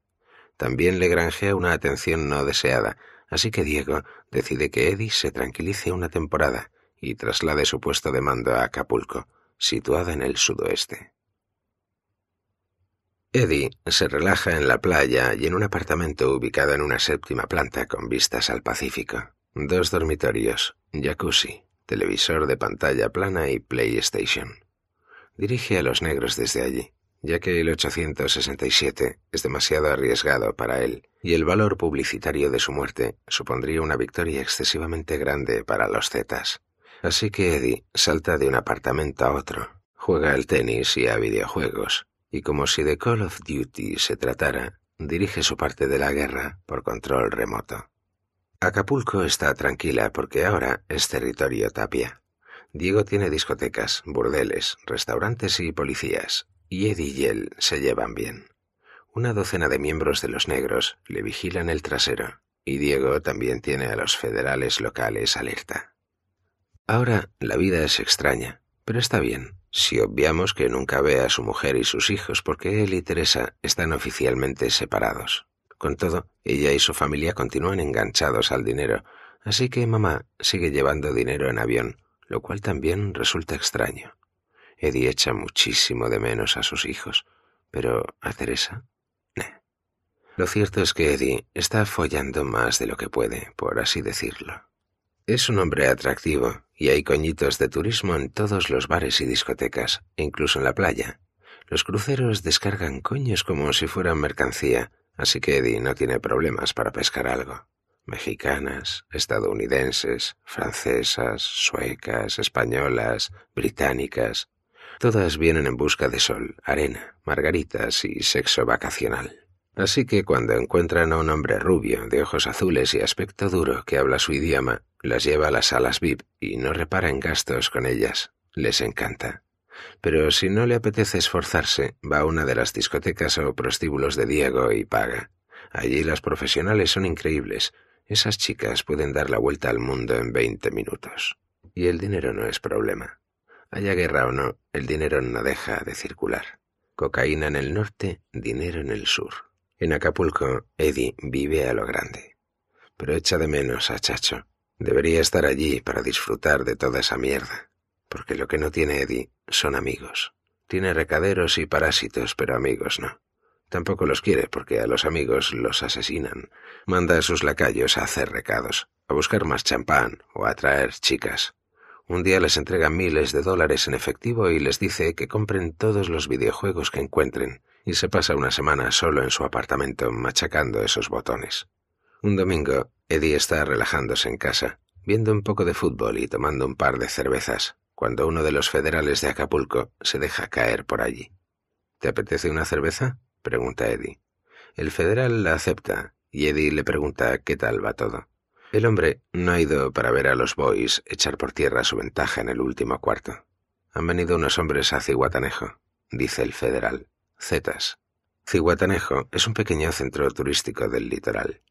también le granjea una atención no deseada, así que Diego decide que Eddie se tranquilice una temporada y traslade su puesto de mando a Acapulco, situada en el sudoeste. Eddie se relaja en la playa y en un apartamento ubicado en una séptima planta con vistas al Pacífico. Dos dormitorios, jacuzzi, televisor de pantalla plana y PlayStation. Dirige a los negros desde allí, ya que el 867 es demasiado arriesgado para él y el valor publicitario de su muerte supondría una victoria excesivamente grande para los Zetas. Así que Eddie salta de un apartamento a otro, juega al tenis y a videojuegos, y como si de Call of Duty se tratara, dirige su parte de la guerra por control remoto. Acapulco está tranquila porque ahora es territorio tapia. Diego tiene discotecas, burdeles, restaurantes y policías, y Eddie y él se llevan bien. Una docena de miembros de los negros le vigilan el trasero, y Diego también tiene a los federales locales alerta. Ahora la vida es extraña, pero está bien, si obviamos que nunca ve a su mujer y sus hijos porque él y Teresa están oficialmente separados. Con todo, ella y su familia continúan enganchados al dinero, así que mamá sigue llevando dinero en avión, lo cual también resulta extraño. Eddie echa muchísimo de menos a sus hijos, pero a Teresa, Lo cierto es que Eddie está follando más de lo que puede, por así decirlo. Es un hombre atractivo y hay coñitos de turismo en todos los bares y discotecas, incluso en la playa. Los cruceros descargan coños como si fueran mercancía, así que Eddie no tiene problemas para pescar algo. Mexicanas, estadounidenses, francesas, suecas, españolas, británicas, todas vienen en busca de sol, arena, margaritas y sexo vacacional. Así que cuando encuentran a un hombre rubio, de ojos azules y aspecto duro que habla su idioma, las lleva a las salas VIP y no repara en gastos con ellas. Les encanta. Pero si no le apetece esforzarse, va a una de las discotecas o prostíbulos de Diego y paga. Allí las profesionales son increíbles. Esas chicas pueden dar la vuelta al mundo en veinte minutos. Y el dinero no es problema. Haya guerra o no, el dinero no deja de circular. Cocaína en el norte, dinero en el sur. En Acapulco, Eddie vive a lo grande. Pero echa de menos a Chacho. Debería estar allí para disfrutar de toda esa mierda. Porque lo que no tiene Eddie son amigos. Tiene recaderos y parásitos, pero amigos no. Tampoco los quiere porque a los amigos los asesinan. Manda a sus lacayos a hacer recados, a buscar más champán o a traer chicas. Un día les entrega miles de dólares en efectivo y les dice que compren todos los videojuegos que encuentren y se pasa una semana solo en su apartamento machacando esos botones. Un domingo, Eddie está relajándose en casa, viendo un poco de fútbol y tomando un par de cervezas, cuando uno de los federales de Acapulco se deja caer por allí. ¿Te apetece una cerveza? pregunta Eddie. El federal la acepta y Eddie le pregunta qué tal va todo. El hombre no ha ido para ver a los boys echar por tierra su ventaja en el último cuarto. Han venido unos hombres a Ciguatanejo, dice el federal. Zetas. Ciguatanejo es un pequeño centro turístico del litoral.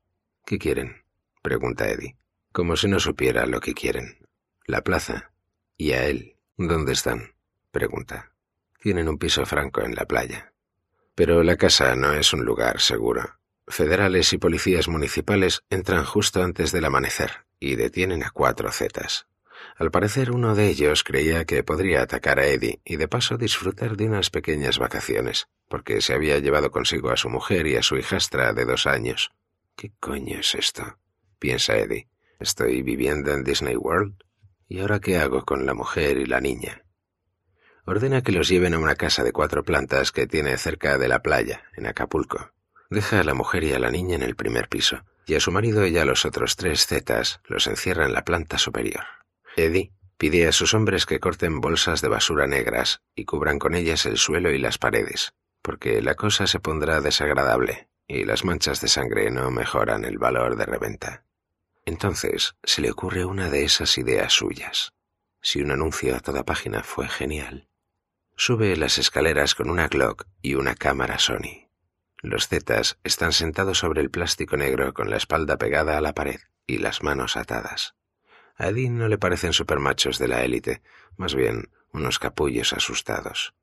¿Qué quieren? pregunta Eddie, como si no supiera lo que quieren. La plaza. ¿Y a él? ¿Dónde están? pregunta. Tienen un piso franco en la playa. Pero la casa no es un lugar seguro. Federales y policías municipales entran justo antes del amanecer y detienen a cuatro zetas. Al parecer uno de ellos creía que podría atacar a Eddie y de paso disfrutar de unas pequeñas vacaciones, porque se había llevado consigo a su mujer y a su hijastra de dos años. ¿Qué coño es esto? piensa Eddie. ¿Estoy viviendo en Disney World? ¿Y ahora qué hago con la mujer y la niña? Ordena que los lleven a una casa de cuatro plantas que tiene cerca de la playa, en Acapulco. Deja a la mujer y a la niña en el primer piso, y a su marido y a los otros tres zetas los encierra en la planta superior. Eddie pide a sus hombres que corten bolsas de basura negras y cubran con ellas el suelo y las paredes, porque la cosa se pondrá desagradable y las manchas de sangre no mejoran el valor de reventa. Entonces se le ocurre una de esas ideas suyas. Si un anuncio a toda página fue genial. Sube las escaleras con una Glock y una cámara Sony. Los zetas están sentados sobre el plástico negro con la espalda pegada a la pared y las manos atadas. A Eddie no le parecen supermachos de la élite, más bien unos capullos asustados.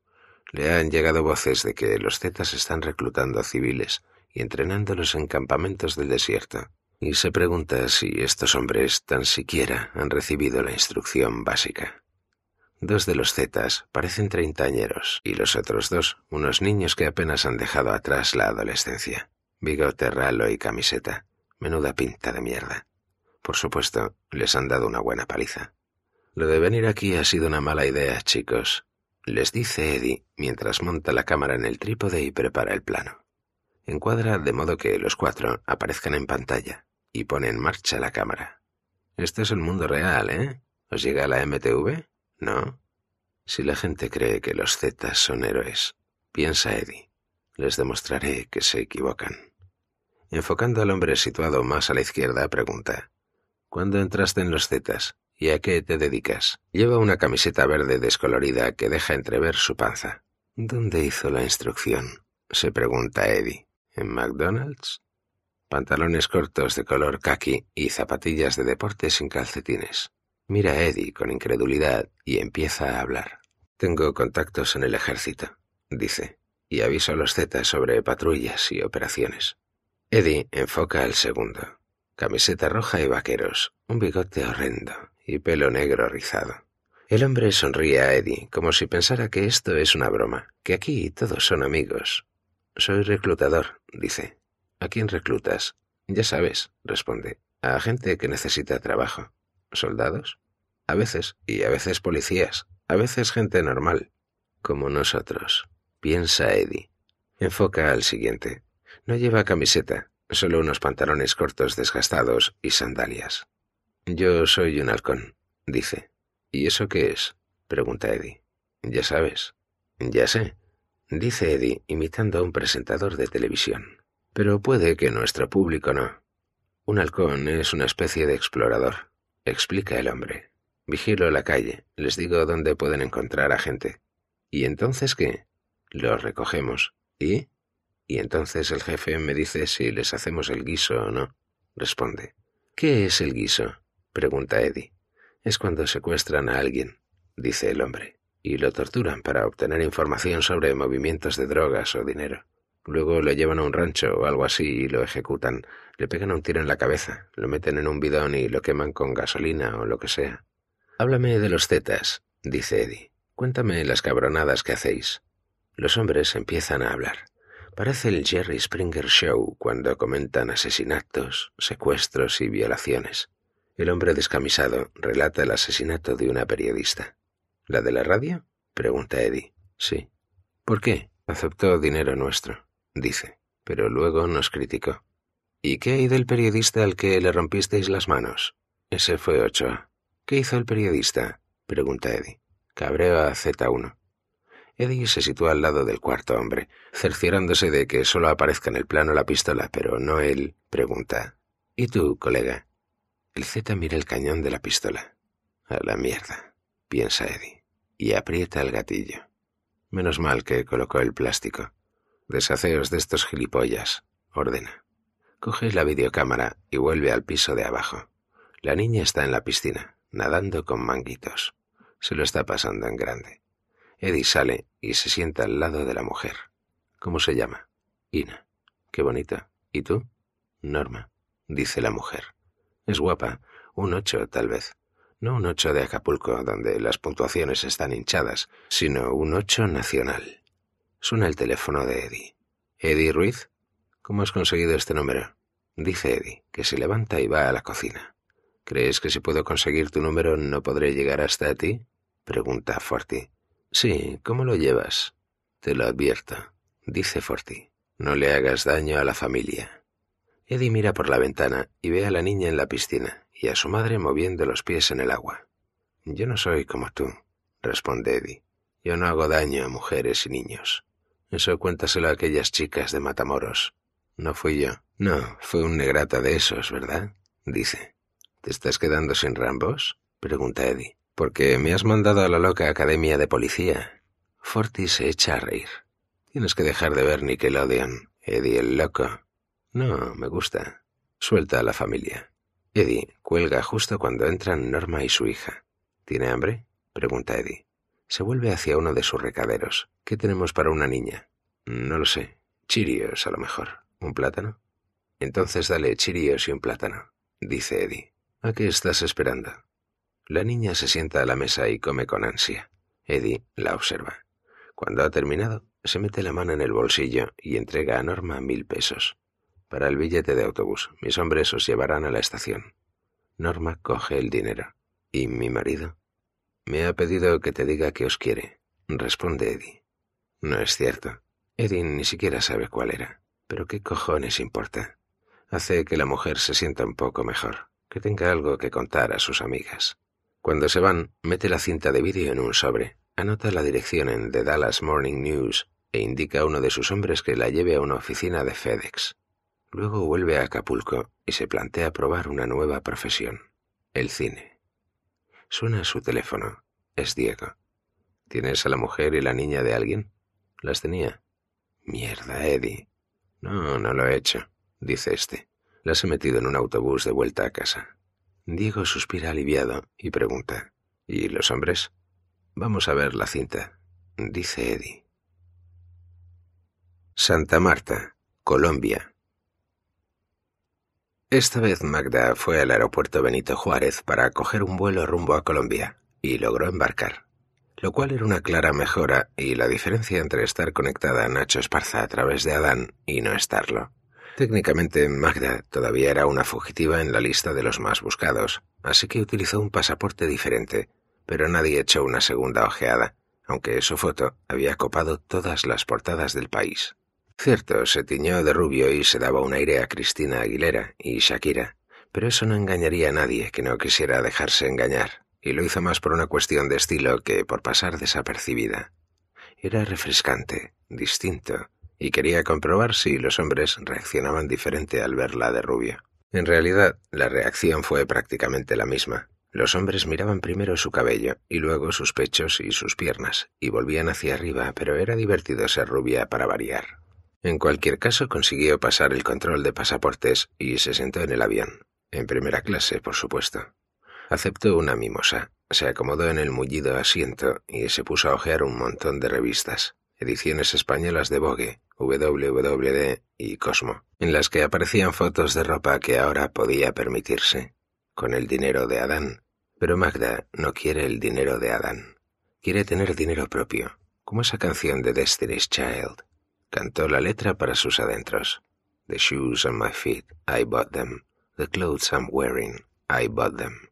Le han llegado voces de que los zetas están reclutando civiles y entrenándolos en campamentos del desierto, y se pregunta si estos hombres tan siquiera han recibido la instrucción básica. Dos de los zetas parecen treintañeros y los otros dos unos niños que apenas han dejado atrás la adolescencia. Bigote ralo y camiseta. Menuda pinta de mierda. Por supuesto, les han dado una buena paliza. Lo de venir aquí ha sido una mala idea, chicos, les dice Eddie mientras monta la cámara en el trípode y prepara el plano. Encuadra de modo que los cuatro aparezcan en pantalla y pone en marcha la cámara. Esto es el mundo real, ¿eh? ¿Os llega la MTV? No. Si la gente cree que los Zetas son héroes, piensa Eddie, les demostraré que se equivocan. Enfocando al hombre situado más a la izquierda, pregunta, ¿Cuándo entraste en los Zetas? ¿Y a qué te dedicas? Lleva una camiseta verde descolorida que deja entrever su panza. ¿Dónde hizo la instrucción? se pregunta Eddie. ¿En McDonald's? Pantalones cortos de color khaki y zapatillas de deporte sin calcetines. Mira a Eddie con incredulidad y empieza a hablar. Tengo contactos en el ejército, dice, y aviso a los Zetas sobre patrullas y operaciones. Eddie enfoca al segundo. Camiseta roja y vaqueros, un bigote horrendo y pelo negro rizado. El hombre sonríe a Eddie como si pensara que esto es una broma, que aquí todos son amigos. Soy reclutador, dice. ¿A quién reclutas? Ya sabes, responde. A gente que necesita trabajo. ¿Soldados? A veces, y a veces policías, a veces gente normal, como nosotros. Piensa Eddie. Enfoca al siguiente. No lleva camiseta, solo unos pantalones cortos desgastados y sandalias. Yo soy un halcón, dice. ¿Y eso qué es? pregunta Eddie. Ya sabes. Ya sé, dice Eddie imitando a un presentador de televisión. Pero puede que nuestro público no. Un halcón es una especie de explorador, explica el hombre. Vigilo la calle, les digo dónde pueden encontrar a gente. ¿Y entonces qué? Los recogemos. ¿Y? Y entonces el jefe me dice si les hacemos el guiso o no. Responde. ¿Qué es el guiso? pregunta Eddie. Es cuando secuestran a alguien, dice el hombre, y lo torturan para obtener información sobre movimientos de drogas o dinero. Luego lo llevan a un rancho o algo así y lo ejecutan. Le pegan un tiro en la cabeza, lo meten en un bidón y lo queman con gasolina o lo que sea. Háblame de los zetas, dice Eddie. Cuéntame las cabronadas que hacéis. Los hombres empiezan a hablar. Parece el Jerry Springer Show cuando comentan asesinatos, secuestros y violaciones. El hombre descamisado relata el asesinato de una periodista. ¿La de la radio? pregunta Eddie. Sí. ¿Por qué? Aceptó dinero nuestro, dice, pero luego nos criticó. ¿Y qué hay del periodista al que le rompisteis las manos? Ese fue Ochoa. ¿Qué hizo el periodista? pregunta Eddie. Cabreo a Z1. Eddie se sitúa al lado del cuarto hombre, cerciorándose de que solo aparezca en el plano la pistola, pero no él, pregunta. ¿Y tú, colega? El Z mira el cañón de la pistola. A la mierda, piensa Eddie, y aprieta el gatillo. Menos mal que colocó el plástico. Deshaceos de estos gilipollas, ordena. Coge la videocámara y vuelve al piso de abajo. La niña está en la piscina, nadando con manguitos. Se lo está pasando en grande. Eddie sale y se sienta al lado de la mujer. ¿Cómo se llama? Ina. Qué bonita. ¿Y tú? Norma, dice la mujer. Es guapa. Un ocho, tal vez. No un ocho de Acapulco, donde las puntuaciones están hinchadas, sino un ocho nacional. Suena el teléfono de Eddie. ¿Eddie Ruiz? ¿Cómo has conseguido este número? Dice Eddie, que se levanta y va a la cocina. ¿Crees que si puedo conseguir tu número no podré llegar hasta ti? Pregunta Forti. Sí, ¿cómo lo llevas? Te lo advierto, dice Forti. No le hagas daño a la familia. Eddie mira por la ventana y ve a la niña en la piscina y a su madre moviendo los pies en el agua. Yo no soy como tú, responde Eddie. Yo no hago daño a mujeres y niños. Eso cuéntaselo a aquellas chicas de Matamoros. No fui yo. No, fue un negrata de esos, ¿verdad? dice. ¿Te estás quedando sin rambos? pregunta Eddie. Porque me has mandado a la loca academia de policía. Forty se echa a reír. Tienes que dejar de ver Nickelodeon, Eddie el loco. No, me gusta. Suelta a la familia. Eddie cuelga justo cuando entran Norma y su hija. ¿Tiene hambre? pregunta Eddie. Se vuelve hacia uno de sus recaderos. ¿Qué tenemos para una niña? No lo sé. Chirios, a lo mejor. ¿Un plátano? Entonces dale chirios y un plátano, dice Eddie. ¿A qué estás esperando? La niña se sienta a la mesa y come con ansia. Eddie la observa. Cuando ha terminado, se mete la mano en el bolsillo y entrega a Norma mil pesos. Para el billete de autobús, mis hombres os llevarán a la estación. Norma coge el dinero. ¿Y mi marido? Me ha pedido que te diga que os quiere, responde Eddie. No es cierto. Eddie ni siquiera sabe cuál era. Pero qué cojones importa. Hace que la mujer se sienta un poco mejor, que tenga algo que contar a sus amigas. Cuando se van, mete la cinta de vídeo en un sobre, anota la dirección en The Dallas Morning News e indica a uno de sus hombres que la lleve a una oficina de FedEx. Luego vuelve a Acapulco y se plantea probar una nueva profesión, el cine. Suena su teléfono. Es Diego. ¿Tienes a la mujer y la niña de alguien? Las tenía. Mierda, Eddie. No, no lo he hecho dice este. Las he metido en un autobús de vuelta a casa. Diego suspira aliviado y pregunta, ¿Y los hombres? Vamos a ver la cinta, dice Eddie. Santa Marta, Colombia. Esta vez Magda fue al aeropuerto Benito Juárez para coger un vuelo rumbo a Colombia y logró embarcar, lo cual era una clara mejora y la diferencia entre estar conectada a Nacho Esparza a través de Adán y no estarlo. Técnicamente, Magda todavía era una fugitiva en la lista de los más buscados, así que utilizó un pasaporte diferente, pero nadie echó una segunda ojeada, aunque su foto había copado todas las portadas del país. Cierto, se tiñó de rubio y se daba un aire a Cristina Aguilera y Shakira, pero eso no engañaría a nadie que no quisiera dejarse engañar, y lo hizo más por una cuestión de estilo que por pasar desapercibida. Era refrescante, distinto, y quería comprobar si los hombres reaccionaban diferente al verla de rubia. En realidad, la reacción fue prácticamente la misma. Los hombres miraban primero su cabello y luego sus pechos y sus piernas, y volvían hacia arriba, pero era divertido ser rubia para variar. En cualquier caso, consiguió pasar el control de pasaportes y se sentó en el avión, en primera clase, por supuesto. Aceptó una mimosa, se acomodó en el mullido asiento y se puso a hojear un montón de revistas ediciones españolas de Vogue, WWD y Cosmo, en las que aparecían fotos de ropa que ahora podía permitirse, con el dinero de Adán. Pero Magda no quiere el dinero de Adán. Quiere tener dinero propio, como esa canción de Destiny's Child. Cantó la letra para sus adentros. The shoes on my feet, I bought them. The clothes I'm wearing, I bought them.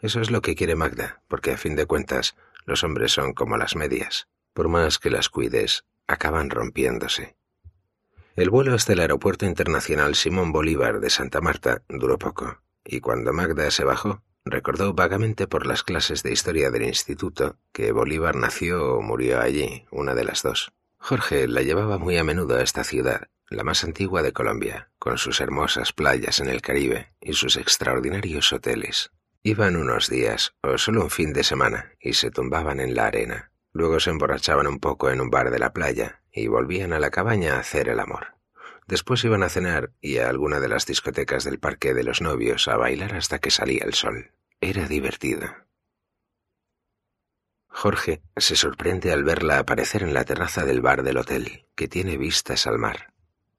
Eso es lo que quiere Magda, porque a fin de cuentas, los hombres son como las medias por más que las cuides, acaban rompiéndose. El vuelo hasta el Aeropuerto Internacional Simón Bolívar de Santa Marta duró poco, y cuando Magda se bajó, recordó vagamente por las clases de historia del instituto que Bolívar nació o murió allí, una de las dos. Jorge la llevaba muy a menudo a esta ciudad, la más antigua de Colombia, con sus hermosas playas en el Caribe y sus extraordinarios hoteles. Iban unos días o solo un fin de semana y se tumbaban en la arena, Luego se emborrachaban un poco en un bar de la playa y volvían a la cabaña a hacer el amor. Después iban a cenar y a alguna de las discotecas del parque de los novios a bailar hasta que salía el sol. Era divertido. Jorge se sorprende al verla aparecer en la terraza del bar del hotel, que tiene vistas al mar.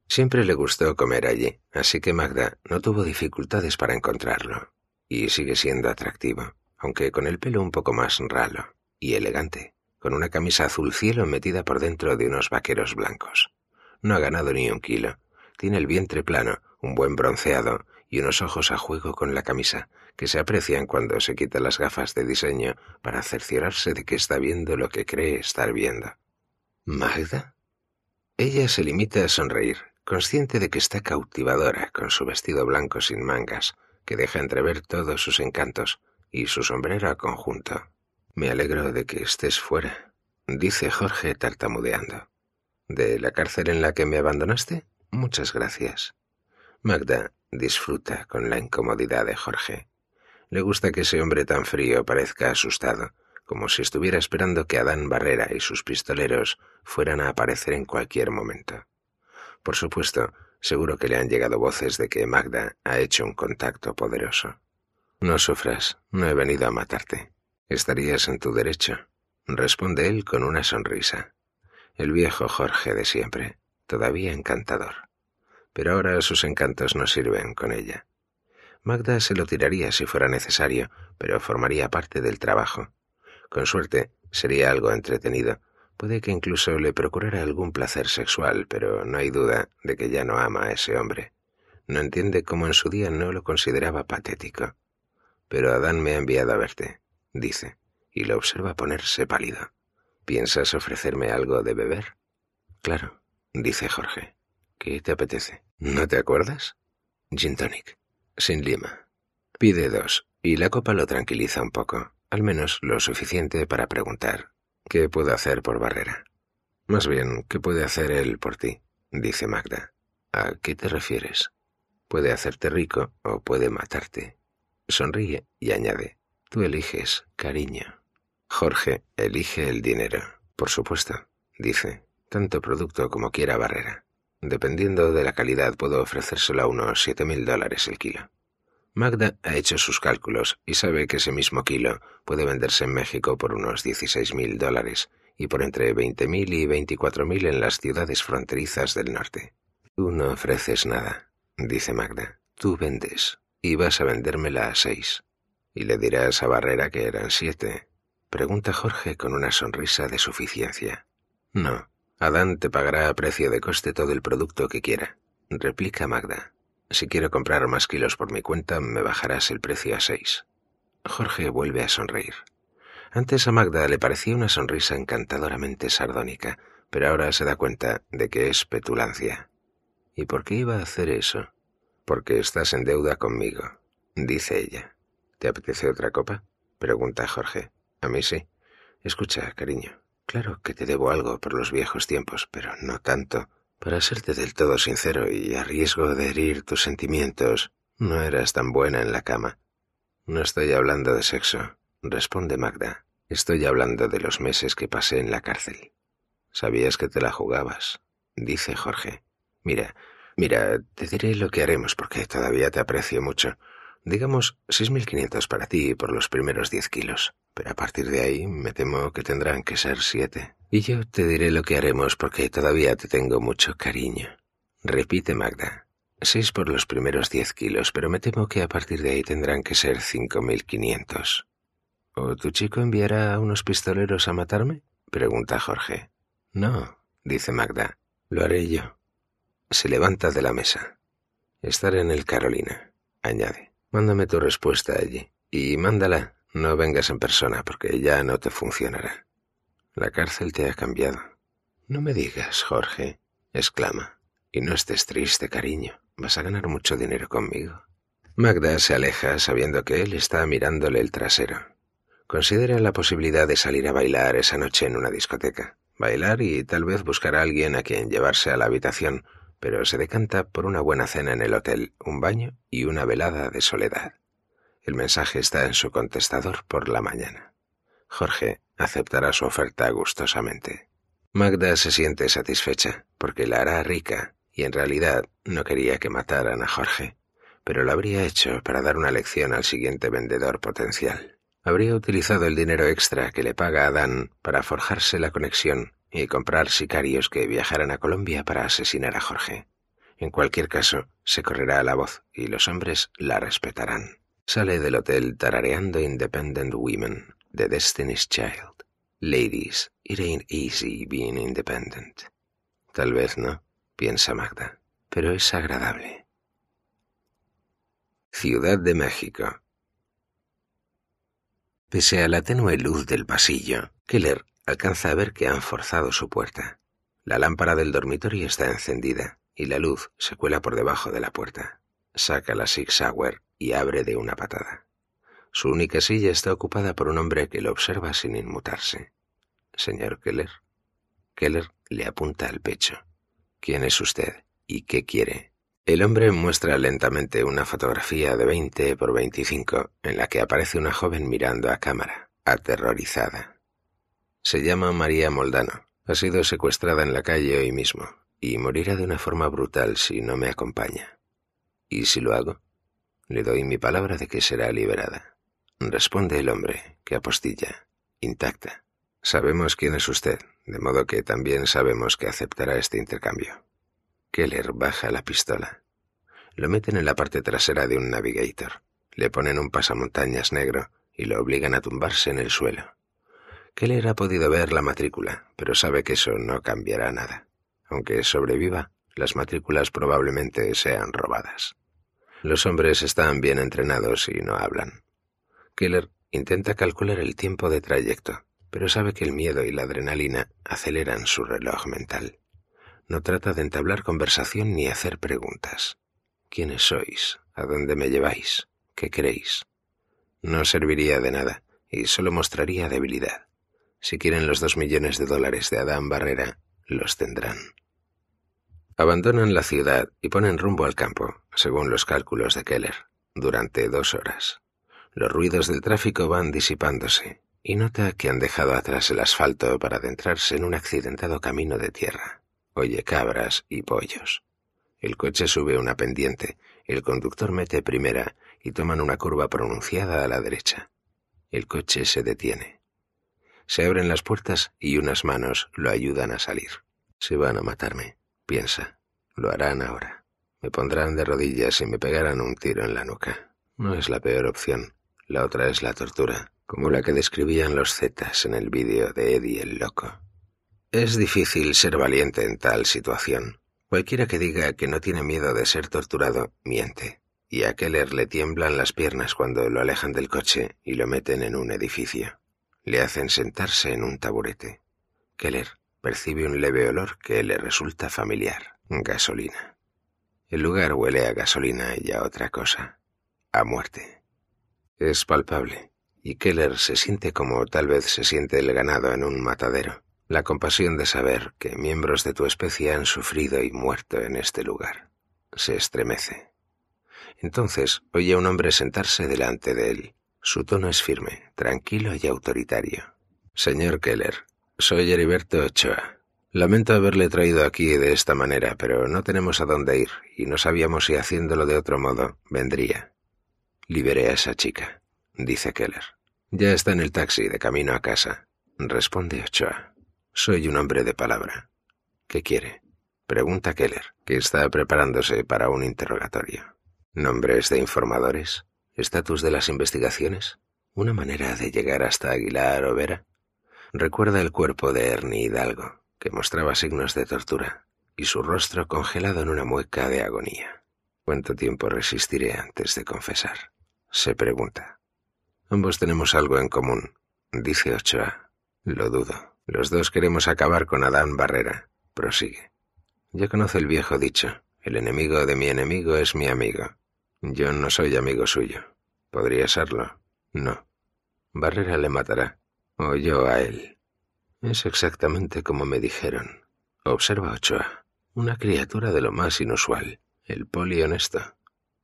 Siempre le gustó comer allí, así que Magda no tuvo dificultades para encontrarlo. Y sigue siendo atractivo, aunque con el pelo un poco más ralo y elegante con una camisa azul cielo metida por dentro de unos vaqueros blancos. No ha ganado ni un kilo. Tiene el vientre plano, un buen bronceado y unos ojos a juego con la camisa, que se aprecian cuando se quita las gafas de diseño para cerciorarse de que está viendo lo que cree estar viendo. ¿Magda? Ella se limita a sonreír, consciente de que está cautivadora con su vestido blanco sin mangas, que deja entrever todos sus encantos, y su sombrero a conjunto. Me alegro de que estés fuera, dice Jorge tartamudeando. ¿De la cárcel en la que me abandonaste? Muchas gracias. Magda disfruta con la incomodidad de Jorge. Le gusta que ese hombre tan frío parezca asustado, como si estuviera esperando que Adán Barrera y sus pistoleros fueran a aparecer en cualquier momento. Por supuesto, seguro que le han llegado voces de que Magda ha hecho un contacto poderoso. No sufras, no he venido a matarte. Estarías en tu derecho, responde él con una sonrisa. El viejo Jorge de siempre, todavía encantador. pero ahora sus encantos no sirven con ella. Magda se lo tiraría si fuera necesario, pero formaría parte del trabajo. Con suerte, sería algo entretenido. Puede que incluso le procurara algún placer sexual, pero no hay duda de que ya no ama a ese hombre. No entiende cómo en su día no lo consideraba patético. Pero Adán me ha enviado a verte, dice, y lo observa ponerse pálido. ¿Piensas ofrecerme algo de beber? Claro, dice Jorge. ¿Qué te apetece? ¿No te acuerdas? Gin tonic sin lima. Pide dos, y la copa lo tranquiliza un poco, al menos lo suficiente para preguntar, ¿qué puedo hacer por Barrera? Más bien, ¿qué puede hacer él por ti? dice Magda. ¿A qué te refieres? Puede hacerte rico o puede matarte. Sonríe y añade, tú eliges, cariño. Jorge elige el dinero, por supuesto, dice, tanto producto como quiera Barrera. Dependiendo de la calidad, puedo ofrecérselo a unos siete mil dólares el kilo. Magda ha hecho sus cálculos y sabe que ese mismo kilo puede venderse en México por unos dieciséis mil dólares y por entre veinte mil y veinticuatro mil en las ciudades fronterizas del norte. Tú no ofreces nada, dice Magda. Tú vendes y vas a vendérmela a seis. Y le dirás a Barrera que eran siete. Pregunta Jorge con una sonrisa de suficiencia. No, Adán te pagará a precio de coste todo el producto que quiera. Replica Magda. Si quiero comprar más kilos por mi cuenta, me bajarás el precio a seis. Jorge vuelve a sonreír. Antes a Magda le parecía una sonrisa encantadoramente sardónica, pero ahora se da cuenta de que es petulancia. ¿Y por qué iba a hacer eso? Porque estás en deuda conmigo, dice ella. ¿Te apetece otra copa? pregunta Jorge. A mí sí. Escucha, cariño, Claro que te debo algo por los viejos tiempos, pero no tanto. Para serte del todo sincero y a riesgo de herir tus sentimientos, no eras tan buena en la cama. No estoy hablando de sexo, responde Magda. Estoy hablando de los meses que pasé en la cárcel. Sabías que te la jugabas, dice Jorge. Mira, mira, te diré lo que haremos porque todavía te aprecio mucho. Digamos, 6.500 para ti por los primeros diez kilos, pero a partir de ahí me temo que tendrán que ser siete. Y yo te diré lo que haremos porque todavía te tengo mucho cariño. Repite Magda. Seis por los primeros diez kilos, pero me temo que a partir de ahí tendrán que ser 5.500. ¿O tu chico enviará a unos pistoleros a matarme? Pregunta Jorge. No, dice Magda. Lo haré yo. Se levanta de la mesa. Estar en el Carolina, añade. Mándame tu respuesta allí. Y mándala. No vengas en persona porque ya no te funcionará. La cárcel te ha cambiado. No me digas, Jorge, exclama. Y no estés triste, cariño. Vas a ganar mucho dinero conmigo. Magda se aleja sabiendo que él está mirándole el trasero. Considera la posibilidad de salir a bailar esa noche en una discoteca. Bailar y tal vez buscar a alguien a quien llevarse a la habitación pero se decanta por una buena cena en el hotel, un baño y una velada de soledad. El mensaje está en su contestador por la mañana. Jorge aceptará su oferta gustosamente. Magda se siente satisfecha porque la hará rica y en realidad no quería que mataran a Jorge, pero lo habría hecho para dar una lección al siguiente vendedor potencial. Habría utilizado el dinero extra que le paga Adán para forjarse la conexión y comprar sicarios que viajaran a Colombia para asesinar a Jorge. En cualquier caso, se correrá la voz y los hombres la respetarán. Sale del hotel tarareando Independent Women, The Destiny's Child. Ladies, it ain't easy being independent. Tal vez no, piensa Magda, pero es agradable. Ciudad de México. Pese a la tenue luz del pasillo, Keller alcanza a ver que han forzado su puerta. La lámpara del dormitorio está encendida y la luz se cuela por debajo de la puerta. Saca la Six Sauer y abre de una patada. Su única silla está ocupada por un hombre que lo observa sin inmutarse. Señor Keller. Keller le apunta al pecho. ¿Quién es usted? ¿Y qué quiere? El hombre muestra lentamente una fotografía de 20 por 25 en la que aparece una joven mirando a cámara, aterrorizada. Se llama María Moldano. Ha sido secuestrada en la calle hoy mismo y morirá de una forma brutal si no me acompaña. ¿Y si lo hago? Le doy mi palabra de que será liberada. Responde el hombre, que apostilla, intacta. Sabemos quién es usted, de modo que también sabemos que aceptará este intercambio. Keller baja la pistola. Lo meten en la parte trasera de un Navigator. Le ponen un pasamontañas negro y lo obligan a tumbarse en el suelo. Keller ha podido ver la matrícula, pero sabe que eso no cambiará nada. Aunque sobreviva, las matrículas probablemente sean robadas. Los hombres están bien entrenados y no hablan. Keller intenta calcular el tiempo de trayecto, pero sabe que el miedo y la adrenalina aceleran su reloj mental. No trata de entablar conversación ni hacer preguntas. ¿Quiénes sois? ¿A dónde me lleváis? ¿Qué queréis? No serviría de nada y solo mostraría debilidad. Si quieren los dos millones de dólares de Adán Barrera, los tendrán. Abandonan la ciudad y ponen rumbo al campo, según los cálculos de Keller, durante dos horas. Los ruidos del tráfico van disipándose y nota que han dejado atrás el asfalto para adentrarse en un accidentado camino de tierra. Oye cabras y pollos. El coche sube una pendiente, el conductor mete primera y toman una curva pronunciada a la derecha. El coche se detiene. Se abren las puertas y unas manos lo ayudan a salir. Se van a matarme, piensa. Lo harán ahora. Me pondrán de rodillas y me pegarán un tiro en la nuca. No es la peor opción. La otra es la tortura, como la que describían los Zetas en el vídeo de Eddie el Loco. Es difícil ser valiente en tal situación. Cualquiera que diga que no tiene miedo de ser torturado, miente. Y a Keller le tiemblan las piernas cuando lo alejan del coche y lo meten en un edificio. Le hacen sentarse en un taburete. Keller percibe un leve olor que le resulta familiar. Gasolina. El lugar huele a gasolina y a otra cosa. A muerte. Es palpable, y Keller se siente como tal vez se siente el ganado en un matadero. La compasión de saber que miembros de tu especie han sufrido y muerto en este lugar. Se estremece. Entonces oye a un hombre sentarse delante de él, su tono es firme, tranquilo y autoritario. Señor Keller, soy Heriberto Ochoa. Lamento haberle traído aquí de esta manera, pero no tenemos a dónde ir y no sabíamos si haciéndolo de otro modo vendría. Liberé a esa chica, dice Keller. Ya está en el taxi de camino a casa, responde Ochoa. Soy un hombre de palabra. ¿Qué quiere? Pregunta Keller, que está preparándose para un interrogatorio. ¿Nombres de informadores? estatus de las investigaciones, una manera de llegar hasta Aguilar o Vera. Recuerda el cuerpo de Ernie Hidalgo, que mostraba signos de tortura, y su rostro congelado en una mueca de agonía. ¿Cuánto tiempo resistiré antes de confesar? Se pregunta. Ambos tenemos algo en común, dice Ochoa. Lo dudo. Los dos queremos acabar con Adán Barrera. Prosigue. Ya conoce el viejo dicho, el enemigo de mi enemigo es mi amigo. Yo no soy amigo suyo. ¿Podría serlo? No. Barrera le matará. O yo a él. Es exactamente como me dijeron. Observa Ochoa. Una criatura de lo más inusual. El poli honesto.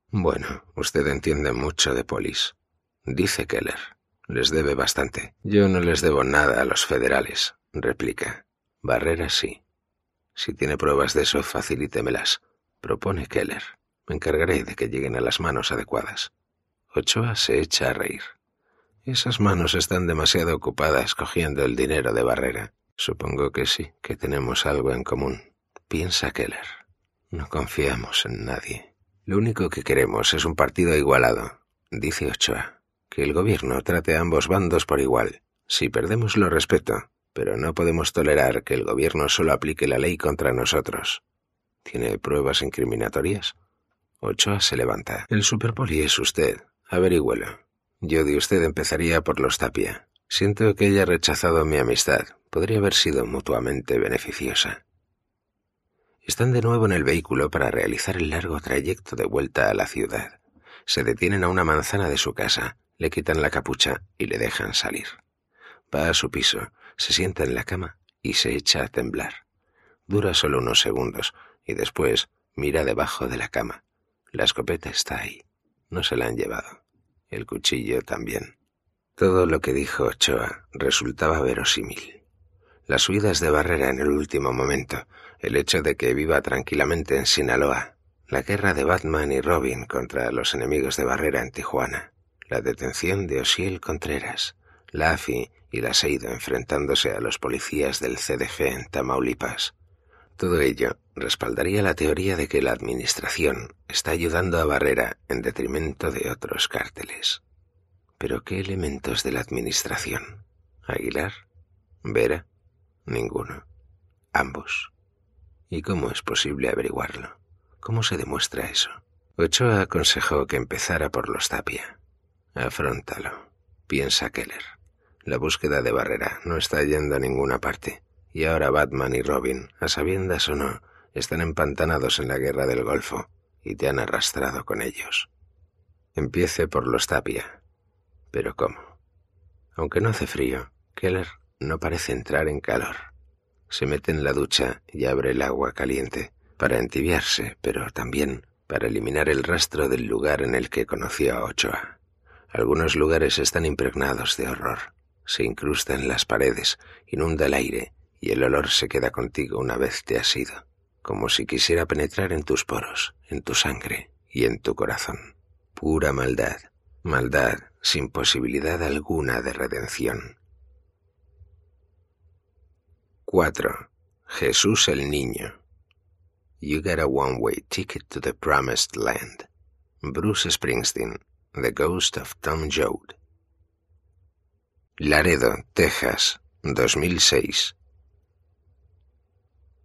Bueno, usted entiende mucho de polis. Dice Keller. Les debe bastante. Yo no les debo nada a los federales, replica. Barrera sí. Si tiene pruebas de eso, facilítemelas, propone Keller. Me encargaré de que lleguen a las manos adecuadas. Ochoa se echa a reír. Esas manos están demasiado ocupadas cogiendo el dinero de Barrera. Supongo que sí, que tenemos algo en común. Piensa Keller. No confiamos en nadie. Lo único que queremos es un partido igualado, dice Ochoa. Que el gobierno trate a ambos bandos por igual. Si perdemos lo respeto, pero no podemos tolerar que el gobierno solo aplique la ley contra nosotros. ¿Tiene pruebas incriminatorias? Ochoa se levanta. El superpoli es usted. Averigüelo. Yo de usted empezaría por los Tapia. Siento que haya rechazado mi amistad. Podría haber sido mutuamente beneficiosa. Están de nuevo en el vehículo para realizar el largo trayecto de vuelta a la ciudad. Se detienen a una manzana de su casa, le quitan la capucha y le dejan salir. Va a su piso, se sienta en la cama y se echa a temblar. Dura solo unos segundos y después mira debajo de la cama. La escopeta está ahí. No se la han llevado. El cuchillo también. Todo lo que dijo Ochoa resultaba verosímil. Las huidas de Barrera en el último momento, el hecho de que viva tranquilamente en Sinaloa, la guerra de Batman y Robin contra los enemigos de Barrera en Tijuana, la detención de Osiel Contreras, la AFI y la Seido enfrentándose a los policías del CDG en Tamaulipas. Todo ello respaldaría la teoría de que la Administración está ayudando a Barrera en detrimento de otros cárteles. Pero ¿qué elementos de la Administración? ¿Aguilar? ¿Vera? Ninguno. Ambos. ¿Y cómo es posible averiguarlo? ¿Cómo se demuestra eso? Ochoa aconsejó que empezara por los Tapia. Afróntalo, piensa Keller. La búsqueda de Barrera no está yendo a ninguna parte, y ahora Batman y Robin, a sabiendas o no, están empantanados en la guerra del Golfo y te han arrastrado con ellos. Empiece por los Tapia. Pero ¿cómo? Aunque no hace frío, Keller no parece entrar en calor. Se mete en la ducha y abre el agua caliente para entibiarse, pero también para eliminar el rastro del lugar en el que conoció a Ochoa. Algunos lugares están impregnados de horror. Se incrusta en las paredes, inunda el aire y el olor se queda contigo una vez te has ido, como si quisiera penetrar en tus poros, en tu sangre y en tu corazón. Pura maldad, maldad sin posibilidad alguna de redención. 4. Jesús el Niño. You get a one-way ticket to the promised land. Bruce Springsteen, The Ghost of Tom Joad. Laredo, Texas, 2006.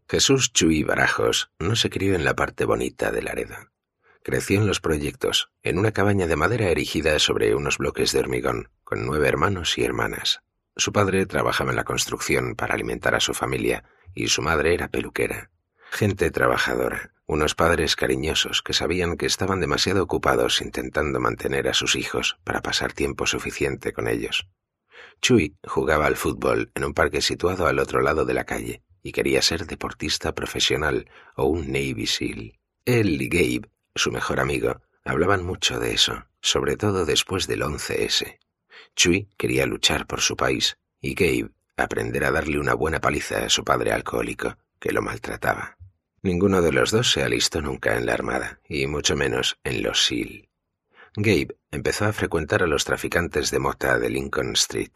Jesús Chuy Barajos no se crió en la parte bonita de Laredo. Creció en los proyectos, en una cabaña de madera erigida sobre unos bloques de hormigón, con nueve hermanos y hermanas. Su padre trabajaba en la construcción para alimentar a su familia y su madre era peluquera. Gente trabajadora, unos padres cariñosos que sabían que estaban demasiado ocupados intentando mantener a sus hijos para pasar tiempo suficiente con ellos. Chuy jugaba al fútbol en un parque situado al otro lado de la calle y quería ser deportista profesional o un Navy SEAL. Él y Gabe, su mejor amigo, hablaban mucho de eso, sobre todo después del 11S. Chui quería luchar por su país y Gabe aprender a darle una buena paliza a su padre alcohólico, que lo maltrataba. Ninguno de los dos se alistó nunca en la Armada, y mucho menos en los SEAL. Gabe empezó a frecuentar a los traficantes de mota de Lincoln Street.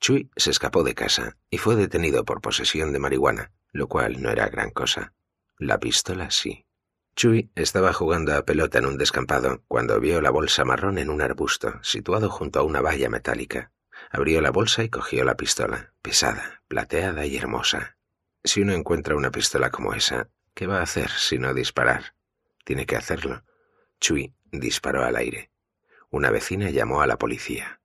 Chui se escapó de casa y fue detenido por posesión de marihuana, lo cual no era gran cosa. La pistola sí. Chui estaba jugando a pelota en un descampado cuando vio la bolsa marrón en un arbusto situado junto a una valla metálica. Abrió la bolsa y cogió la pistola, pesada, plateada y hermosa. Si uno encuentra una pistola como esa, ¿qué va a hacer si no disparar? Tiene que hacerlo. Chui disparó al aire. Una vecina llamó a la policía.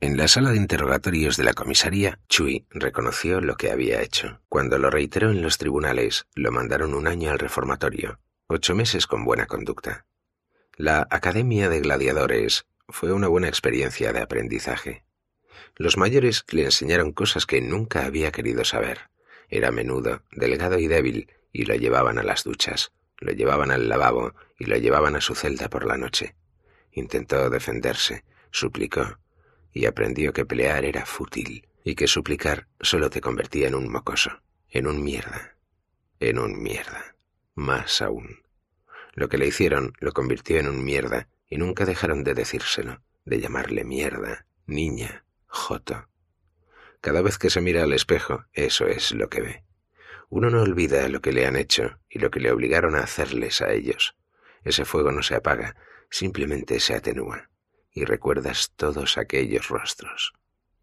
En la sala de interrogatorios de la comisaría, Chui reconoció lo que había hecho. Cuando lo reiteró en los tribunales, lo mandaron un año al reformatorio, ocho meses con buena conducta. La Academia de Gladiadores fue una buena experiencia de aprendizaje. Los mayores le enseñaron cosas que nunca había querido saber. Era menudo, delgado y débil, y lo llevaban a las duchas, lo llevaban al lavabo y lo llevaban a su celda por la noche. Intentó defenderse, suplicó, y aprendió que pelear era fútil y que suplicar solo te convertía en un mocoso, en un mierda, en un mierda, más aún. Lo que le hicieron lo convirtió en un mierda y nunca dejaron de decírselo, de llamarle mierda, niña, joto. Cada vez que se mira al espejo, eso es lo que ve. Uno no olvida lo que le han hecho y lo que le obligaron a hacerles a ellos. Ese fuego no se apaga, simplemente se atenúa y recuerdas todos aquellos rostros.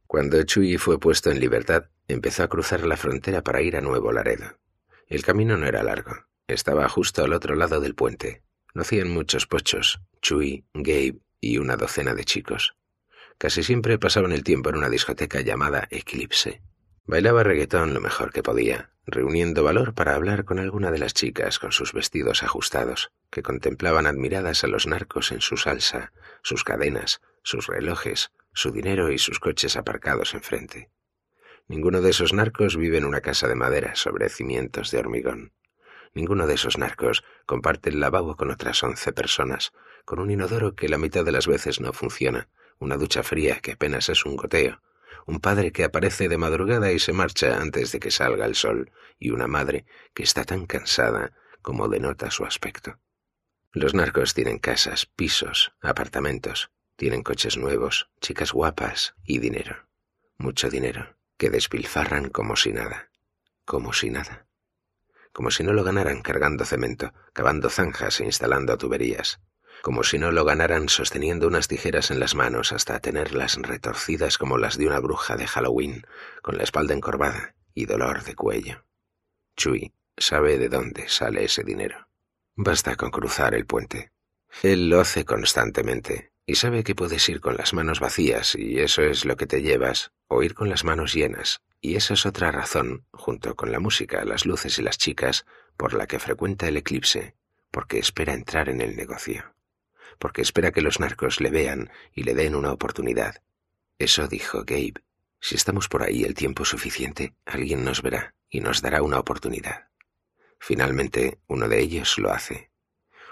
Cuando Chuy fue puesto en libertad, empezó a cruzar la frontera para ir a Nuevo Laredo. El camino no era largo, estaba justo al otro lado del puente. No hacían muchos pochos, Chuy, Gabe y una docena de chicos. Casi siempre pasaban el tiempo en una discoteca llamada Eclipse. Bailaba reggaetón lo mejor que podía, reuniendo valor para hablar con alguna de las chicas con sus vestidos ajustados, que contemplaban admiradas a los narcos en su salsa, sus cadenas, sus relojes, su dinero y sus coches aparcados enfrente. Ninguno de esos narcos vive en una casa de madera sobre cimientos de hormigón. Ninguno de esos narcos comparte el lavabo con otras once personas, con un inodoro que la mitad de las veces no funciona, una ducha fría que apenas es un goteo, un padre que aparece de madrugada y se marcha antes de que salga el sol, y una madre que está tan cansada como denota su aspecto. Los narcos tienen casas, pisos, apartamentos, tienen coches nuevos, chicas guapas y dinero. Mucho dinero, que despilfarran como si nada, como si nada. como si no lo ganaran cargando cemento, cavando zanjas e instalando tuberías, como si no lo ganaran sosteniendo unas tijeras en las manos hasta tenerlas retorcidas como las de una bruja de Halloween, con la espalda encorvada y dolor de cuello. Chui sabe de dónde sale ese dinero. Basta con cruzar el puente. Él lo hace constantemente y sabe que puedes ir con las manos vacías y eso es lo que te llevas, o ir con las manos llenas, y esa es otra razón, junto con la música, las luces y las chicas, por la que frecuenta el eclipse, porque espera entrar en el negocio, porque espera que los narcos le vean y le den una oportunidad. Eso dijo Gabe. Si estamos por ahí el tiempo suficiente, alguien nos verá y nos dará una oportunidad. Finalmente, uno de ellos lo hace.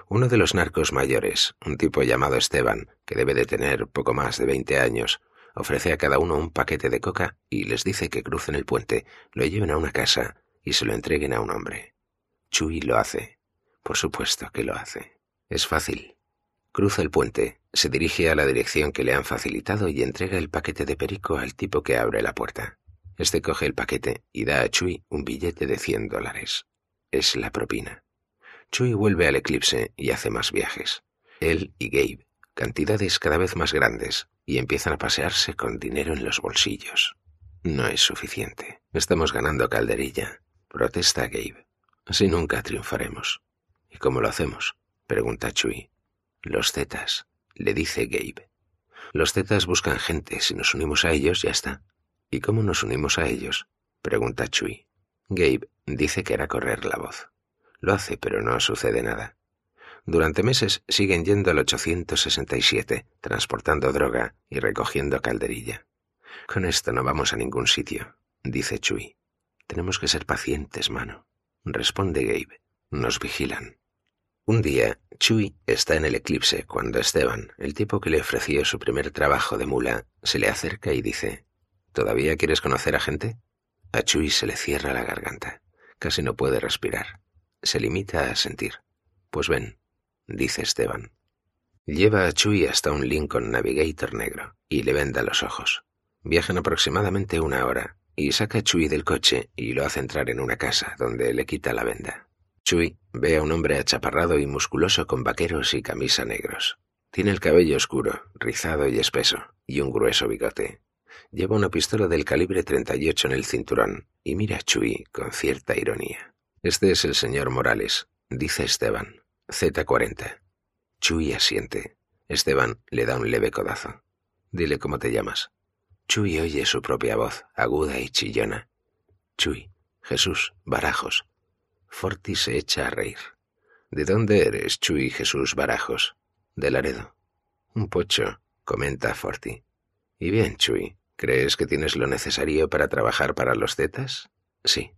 Uno de los narcos mayores, un tipo llamado Esteban, que debe de tener poco más de veinte años, ofrece a cada uno un paquete de coca y les dice que crucen el puente, lo lleven a una casa y se lo entreguen a un hombre. Chuy lo hace. Por supuesto que lo hace. Es fácil. Cruza el puente, se dirige a la dirección que le han facilitado y entrega el paquete de perico al tipo que abre la puerta. Este coge el paquete y da a Chuy un billete de cien dólares. Es la propina. Chuy vuelve al eclipse y hace más viajes. Él y Gabe, cantidades cada vez más grandes, y empiezan a pasearse con dinero en los bolsillos. No es suficiente. Estamos ganando calderilla, protesta Gabe. Así nunca triunfaremos. ¿Y cómo lo hacemos? pregunta Chuy. Los Zetas, le dice Gabe. Los Zetas buscan gente, si nos unimos a ellos ya está. ¿Y cómo nos unimos a ellos? pregunta Chuy. Gabe dice que hará correr la voz. Lo hace, pero no sucede nada. Durante meses siguen yendo al 867, transportando droga y recogiendo calderilla. Con esto no vamos a ningún sitio, dice Chuy. Tenemos que ser pacientes, mano. Responde Gabe. Nos vigilan. Un día, Chuy está en el eclipse cuando Esteban, el tipo que le ofreció su primer trabajo de mula, se le acerca y dice, ¿Todavía quieres conocer a gente? A Chuy se le cierra la garganta. Casi no puede respirar. Se limita a sentir. Pues ven, dice Esteban. Lleva a Chuy hasta un Lincoln Navigator negro y le venda los ojos. Viajan aproximadamente una hora y saca a Chuy del coche y lo hace entrar en una casa donde le quita la venda. Chuy ve a un hombre achaparrado y musculoso con vaqueros y camisa negros. Tiene el cabello oscuro, rizado y espeso, y un grueso bigote. Lleva una pistola del calibre 38 en el cinturón y mira a Chuy con cierta ironía. Este es el señor Morales, dice Esteban. Z40. Chuy asiente. Esteban le da un leve codazo. Dile cómo te llamas. Chuy oye su propia voz, aguda y chillona. Chuy, Jesús, Barajos. Forti se echa a reír. ¿De dónde eres, Chuy Jesús Barajos? De Laredo. Un pocho, comenta Forti. Y bien, Chuy, ¿crees que tienes lo necesario para trabajar para los Zetas? Sí.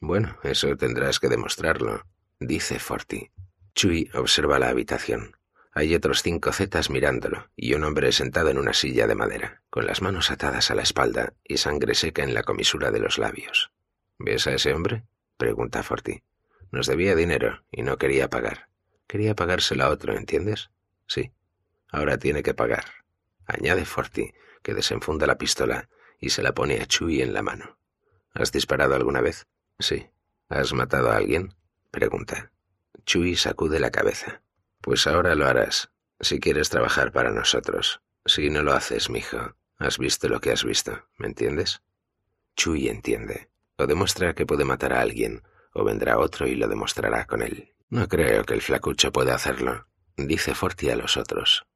Bueno, eso tendrás que demostrarlo, dice Forti. Chui observa la habitación. Hay otros cinco zetas mirándolo y un hombre sentado en una silla de madera, con las manos atadas a la espalda y sangre seca en la comisura de los labios. ¿Ves a ese hombre? Pregunta Forti. Nos debía dinero y no quería pagar. Quería pagárselo a otro, ¿entiendes? Sí. Ahora tiene que pagar. Añade Forti, que desenfunda la pistola y se la pone a Chui en la mano. ¿Has disparado alguna vez? Sí. ¿Has matado a alguien? pregunta. Chui sacude la cabeza. Pues ahora lo harás, si quieres trabajar para nosotros. Si no lo haces, mijo, has visto lo que has visto, ¿me entiendes? Chui entiende. O demuestra que puede matar a alguien, o vendrá otro y lo demostrará con él. No creo que el flacucho pueda hacerlo, dice Forti a los otros.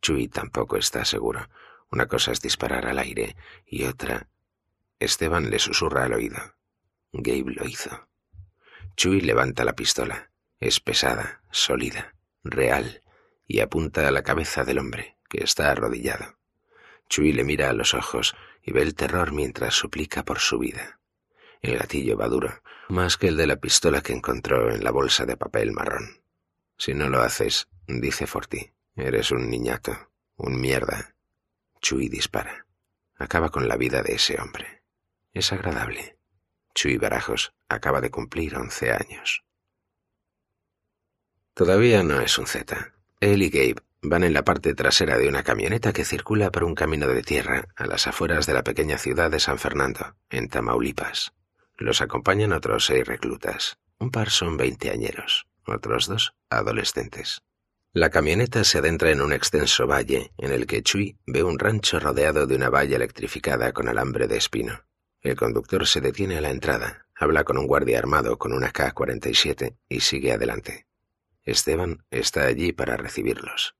Chui tampoco está seguro. Una cosa es disparar al aire y otra... Esteban le susurra al oído. Gabe lo hizo. Chui levanta la pistola. Es pesada, sólida, real, y apunta a la cabeza del hombre, que está arrodillado. Chui le mira a los ojos y ve el terror mientras suplica por su vida. El gatillo va duro, más que el de la pistola que encontró en la bolsa de papel marrón. Si no lo haces, dice Forti, eres un niñato, un mierda. Chui dispara. Acaba con la vida de ese hombre. Es agradable. Chuy Barajos acaba de cumplir once años. Todavía no es un Z. Él y Gabe van en la parte trasera de una camioneta que circula por un camino de tierra a las afueras de la pequeña ciudad de San Fernando, en Tamaulipas. Los acompañan otros seis reclutas. Un par son veinteañeros, otros dos adolescentes. La camioneta se adentra en un extenso valle en el que Chui ve un rancho rodeado de una valla electrificada con alambre de espino. El conductor se detiene a la entrada, habla con un guardia armado con una K-47 y sigue adelante. Esteban está allí para recibirlos.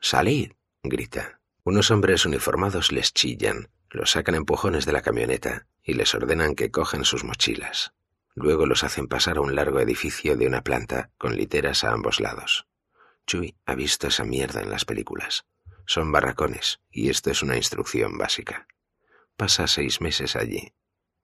¡Salid! grita. Unos hombres uniformados les chillan, los sacan empujones de la camioneta y les ordenan que cojan sus mochilas. Luego los hacen pasar a un largo edificio de una planta con literas a ambos lados. Chuy ha visto esa mierda en las películas. Son barracones, y esto es una instrucción básica. Pasa seis meses allí,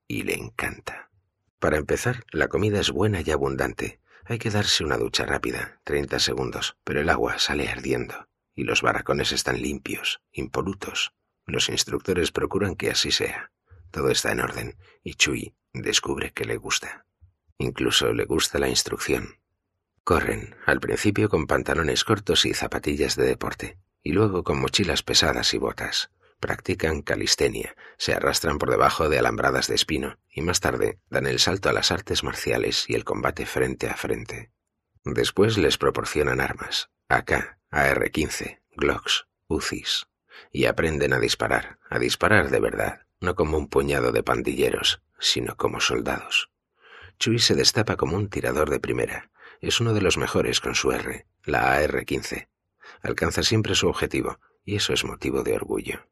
y le encanta. Para empezar, la comida es buena y abundante. Hay que darse una ducha rápida, treinta segundos, pero el agua sale ardiendo, y los barracones están limpios, impolutos. Los instructores procuran que así sea. Todo está en orden, y Chuy descubre que le gusta. Incluso le gusta la instrucción. Corren, al principio con pantalones cortos y zapatillas de deporte, y luego con mochilas pesadas y botas. Practican calistenia, se arrastran por debajo de alambradas de espino, y más tarde dan el salto a las artes marciales y el combate frente a frente. Después les proporcionan armas, AK, AR-15, Glocks, UCIs, y aprenden a disparar, a disparar de verdad, no como un puñado de pandilleros, sino como soldados. Chui se destapa como un tirador de primera, es uno de los mejores con su R, la AR-15. Alcanza siempre su objetivo, y eso es motivo de orgullo.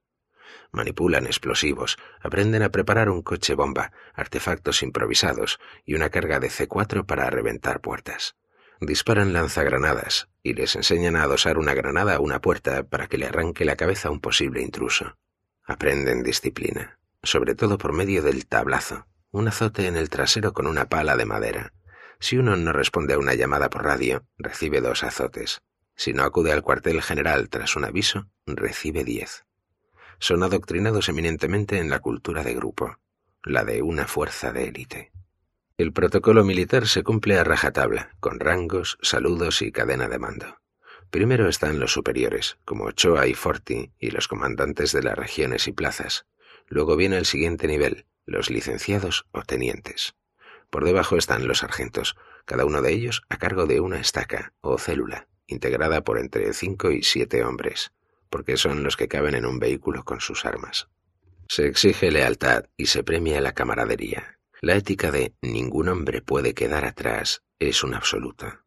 Manipulan explosivos, aprenden a preparar un coche bomba, artefactos improvisados y una carga de C4 para reventar puertas. Disparan lanzagranadas y les enseñan a adosar una granada a una puerta para que le arranque la cabeza a un posible intruso. Aprenden disciplina, sobre todo por medio del tablazo, un azote en el trasero con una pala de madera, si uno no responde a una llamada por radio, recibe dos azotes. Si no acude al cuartel general tras un aviso, recibe diez. Son adoctrinados eminentemente en la cultura de grupo, la de una fuerza de élite. El protocolo militar se cumple a rajatabla, con rangos, saludos y cadena de mando. Primero están los superiores, como Ochoa y Forti, y los comandantes de las regiones y plazas. Luego viene el siguiente nivel, los licenciados o tenientes. Por debajo están los sargentos, cada uno de ellos a cargo de una estaca o célula, integrada por entre cinco y siete hombres, porque son los que caben en un vehículo con sus armas. Se exige lealtad y se premia la camaradería. La ética de ningún hombre puede quedar atrás es un absoluto.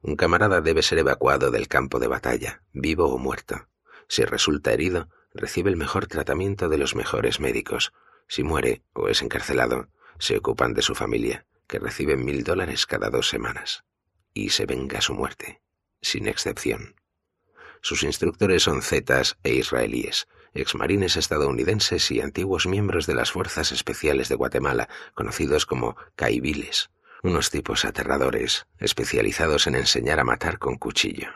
Un camarada debe ser evacuado del campo de batalla, vivo o muerto. Si resulta herido, recibe el mejor tratamiento de los mejores médicos. Si muere o es encarcelado, se ocupan de su familia que reciben mil dólares cada dos semanas, y se venga su muerte, sin excepción. Sus instructores son zetas e israelíes, exmarines estadounidenses y antiguos miembros de las Fuerzas Especiales de Guatemala, conocidos como caibiles, unos tipos aterradores, especializados en enseñar a matar con cuchillo.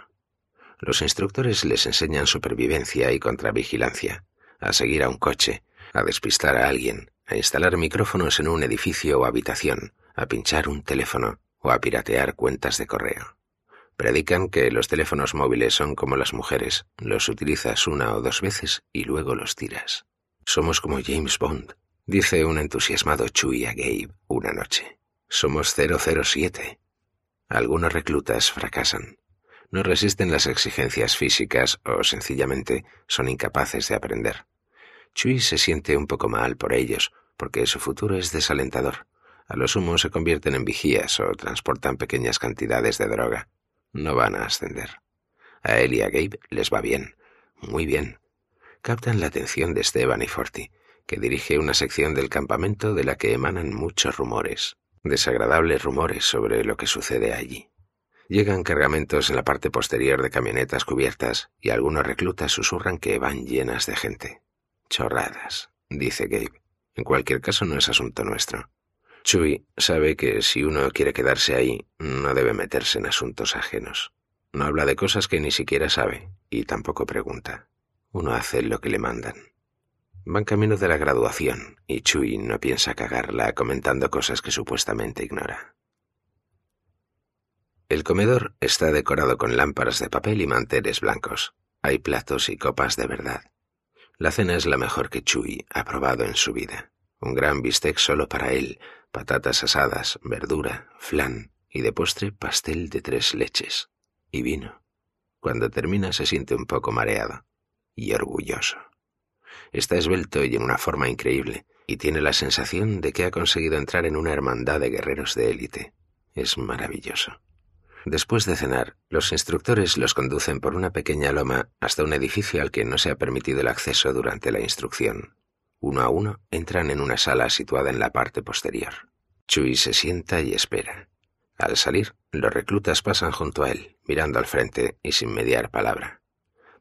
Los instructores les enseñan supervivencia y contravigilancia, a seguir a un coche, a despistar a alguien, a instalar micrófonos en un edificio o habitación, a pinchar un teléfono o a piratear cuentas de correo. Predican que los teléfonos móviles son como las mujeres, los utilizas una o dos veces y luego los tiras. Somos como James Bond, dice un entusiasmado Chui a Gabe una noche. Somos 007. Algunos reclutas fracasan. No resisten las exigencias físicas o sencillamente son incapaces de aprender. Chui se siente un poco mal por ellos, porque su futuro es desalentador. A lo sumo se convierten en vigías o transportan pequeñas cantidades de droga. No van a ascender. A él y a Gabe les va bien, muy bien. Captan la atención de Esteban y Forti, que dirige una sección del campamento de la que emanan muchos rumores, desagradables rumores sobre lo que sucede allí. Llegan cargamentos en la parte posterior de camionetas cubiertas y algunos reclutas susurran que van llenas de gente. Chorradas, dice Gabe. En cualquier caso no es asunto nuestro. Chui sabe que si uno quiere quedarse ahí, no debe meterse en asuntos ajenos. No habla de cosas que ni siquiera sabe y tampoco pregunta. Uno hace lo que le mandan. Van camino de la graduación y Chui no piensa cagarla comentando cosas que supuestamente ignora. El comedor está decorado con lámparas de papel y manteles blancos. Hay platos y copas de verdad. La cena es la mejor que Chui ha probado en su vida. Un gran bistec solo para él, patatas asadas, verdura, flan y de postre pastel de tres leches y vino. Cuando termina se siente un poco mareado y orgulloso. Está esbelto y en una forma increíble, y tiene la sensación de que ha conseguido entrar en una hermandad de guerreros de élite. Es maravilloso. Después de cenar, los instructores los conducen por una pequeña loma hasta un edificio al que no se ha permitido el acceso durante la instrucción. Uno a uno entran en una sala situada en la parte posterior. Chui se sienta y espera. Al salir, los reclutas pasan junto a él, mirando al frente y sin mediar palabra.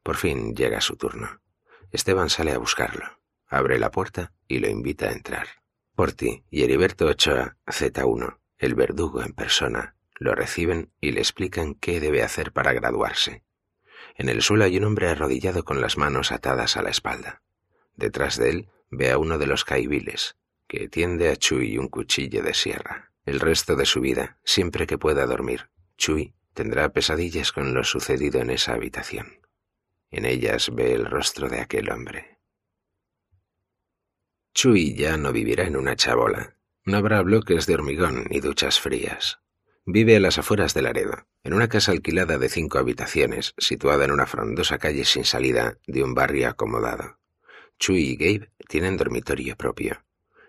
Por fin llega su turno. Esteban sale a buscarlo, abre la puerta y lo invita a entrar. Porti y Heriberto Ochoa, Z1, el verdugo en persona, lo reciben y le explican qué debe hacer para graduarse. En el suelo hay un hombre arrodillado con las manos atadas a la espalda. Detrás de él ve a uno de los caibiles, que tiende a Chui un cuchillo de sierra. El resto de su vida, siempre que pueda dormir, Chui tendrá pesadillas con lo sucedido en esa habitación. En ellas ve el rostro de aquel hombre. Chui ya no vivirá en una chabola. No habrá bloques de hormigón ni duchas frías. Vive a las afueras de Laredo, en una casa alquilada de cinco habitaciones, situada en una frondosa calle sin salida de un barrio acomodado. Chui y Gabe tienen dormitorio propio.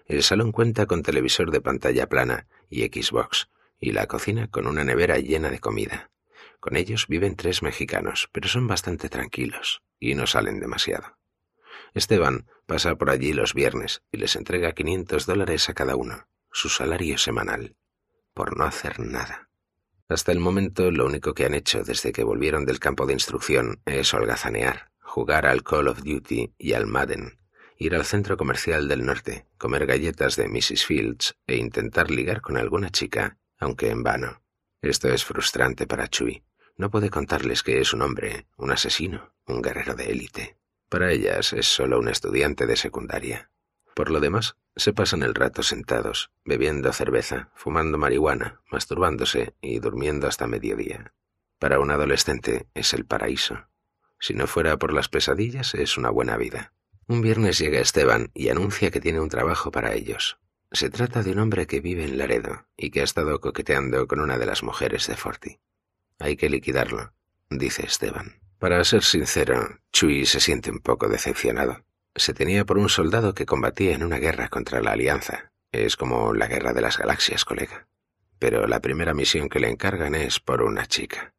El salón cuenta con televisor de pantalla plana y Xbox, y la cocina con una nevera llena de comida. Con ellos viven tres mexicanos, pero son bastante tranquilos y no salen demasiado. Esteban pasa por allí los viernes y les entrega 500 dólares a cada uno, su salario semanal, por no hacer nada. Hasta el momento lo único que han hecho desde que volvieron del campo de instrucción es holgazanear, jugar al Call of Duty y al Madden, ir al centro comercial del norte, comer galletas de Mrs. Fields e intentar ligar con alguna chica, aunque en vano. Esto es frustrante para Chui, no puede contarles que es un hombre, un asesino, un guerrero de élite. Para ellas es solo un estudiante de secundaria. Por lo demás, se pasan el rato sentados, bebiendo cerveza, fumando marihuana, masturbándose y durmiendo hasta mediodía. Para un adolescente es el paraíso. Si no fuera por las pesadillas, es una buena vida. Un viernes llega Esteban y anuncia que tiene un trabajo para ellos. Se trata de un hombre que vive en Laredo y que ha estado coqueteando con una de las mujeres de Forti. Hay que liquidarlo, dice Esteban. Para ser sincero, Chui se siente un poco decepcionado. Se tenía por un soldado que combatía en una guerra contra la Alianza. Es como la guerra de las galaxias, colega. Pero la primera misión que le encargan es por una chica.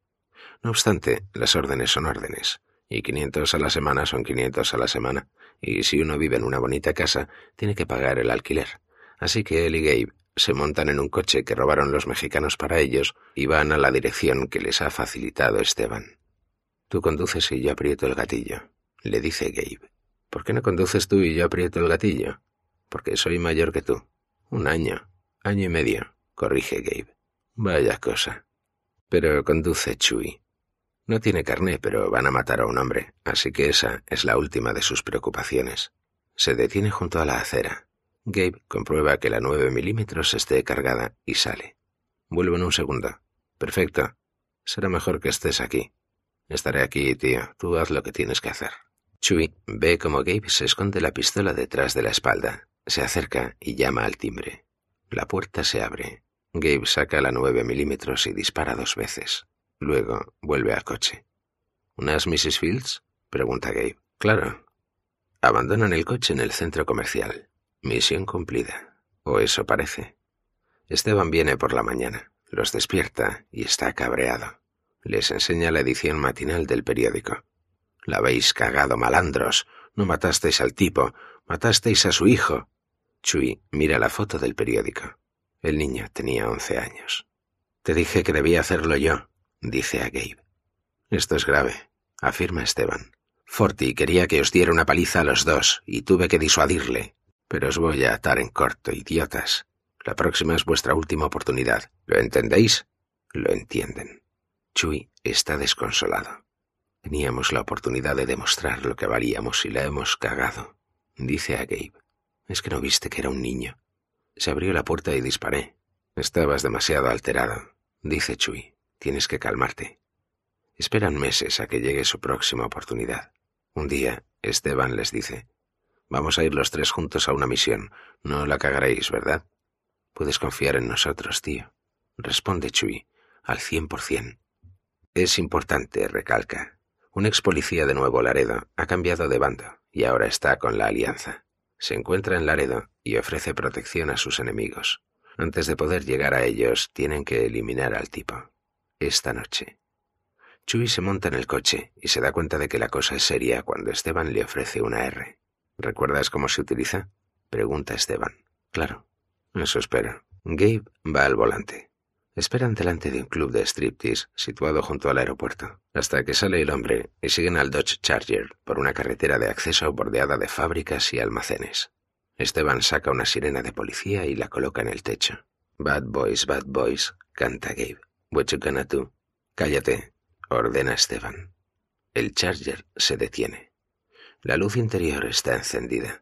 No obstante, las órdenes son órdenes, y 500 a la semana son 500 a la semana, y si uno vive en una bonita casa, tiene que pagar el alquiler. Así que él y Gabe se montan en un coche que robaron los mexicanos para ellos y van a la dirección que les ha facilitado Esteban. Tú conduces y yo aprieto el gatillo, le dice Gabe. ¿Por qué no conduces tú y yo aprieto el gatillo? Porque soy mayor que tú. Un año, año y medio, corrige Gabe. Vaya cosa. Pero conduce Chui. No tiene carné, pero van a matar a un hombre, así que esa es la última de sus preocupaciones. Se detiene junto a la acera, Gabe comprueba que la 9 milímetros esté cargada y sale. Vuelvo en un segundo. Perfecto. Será mejor que estés aquí. Estaré aquí, tío. Tú haz lo que tienes que hacer. Chui ve como Gabe se esconde la pistola detrás de la espalda. Se acerca y llama al timbre. La puerta se abre. Gabe saca la 9 milímetros y dispara dos veces. Luego vuelve al coche. ¿Unas Mrs. Fields? pregunta Gabe. Claro. Abandonan el coche en el centro comercial. Misión cumplida. O eso parece. Esteban viene por la mañana, los despierta y está cabreado. Les enseña la edición matinal del periódico. La habéis cagado, malandros. No matasteis al tipo, matasteis a su hijo. Chui mira la foto del periódico. El niño tenía once años. Te dije que debía hacerlo yo, dice a Gabe. Esto es grave, afirma Esteban. Forti quería que os diera una paliza a los dos y tuve que disuadirle. Pero os voy a atar en corto, idiotas. La próxima es vuestra última oportunidad. ¿Lo entendéis? Lo entienden. Chui está desconsolado. Teníamos la oportunidad de demostrar lo que valíamos y la hemos cagado, dice a Gabe. Es que no viste que era un niño. Se abrió la puerta y disparé. Estabas demasiado alterado, dice Chui. Tienes que calmarte. Esperan meses a que llegue su próxima oportunidad. Un día, Esteban les dice, Vamos a ir los tres juntos a una misión. No la cagaréis, ¿verdad? Puedes confiar en nosotros, tío. responde Chui, al cien por cien. Es importante, recalca. Un ex policía de Nuevo Laredo ha cambiado de bando y ahora está con la Alianza. Se encuentra en Laredo y ofrece protección a sus enemigos. Antes de poder llegar a ellos, tienen que eliminar al tipo. Esta noche. Chui se monta en el coche y se da cuenta de que la cosa es seria cuando Esteban le ofrece una R. ¿Recuerdas cómo se utiliza? Pregunta Esteban. Claro. Eso espero. Gabe va al volante. Esperan delante de un club de striptease situado junto al aeropuerto, hasta que sale el hombre y siguen al Dodge Charger por una carretera de acceso bordeada de fábricas y almacenes. Esteban saca una sirena de policía y la coloca en el techo. Bad boys, bad boys, canta Gabe. What you do? Cállate, ordena Esteban. El Charger se detiene. La luz interior está encendida.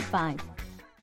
5.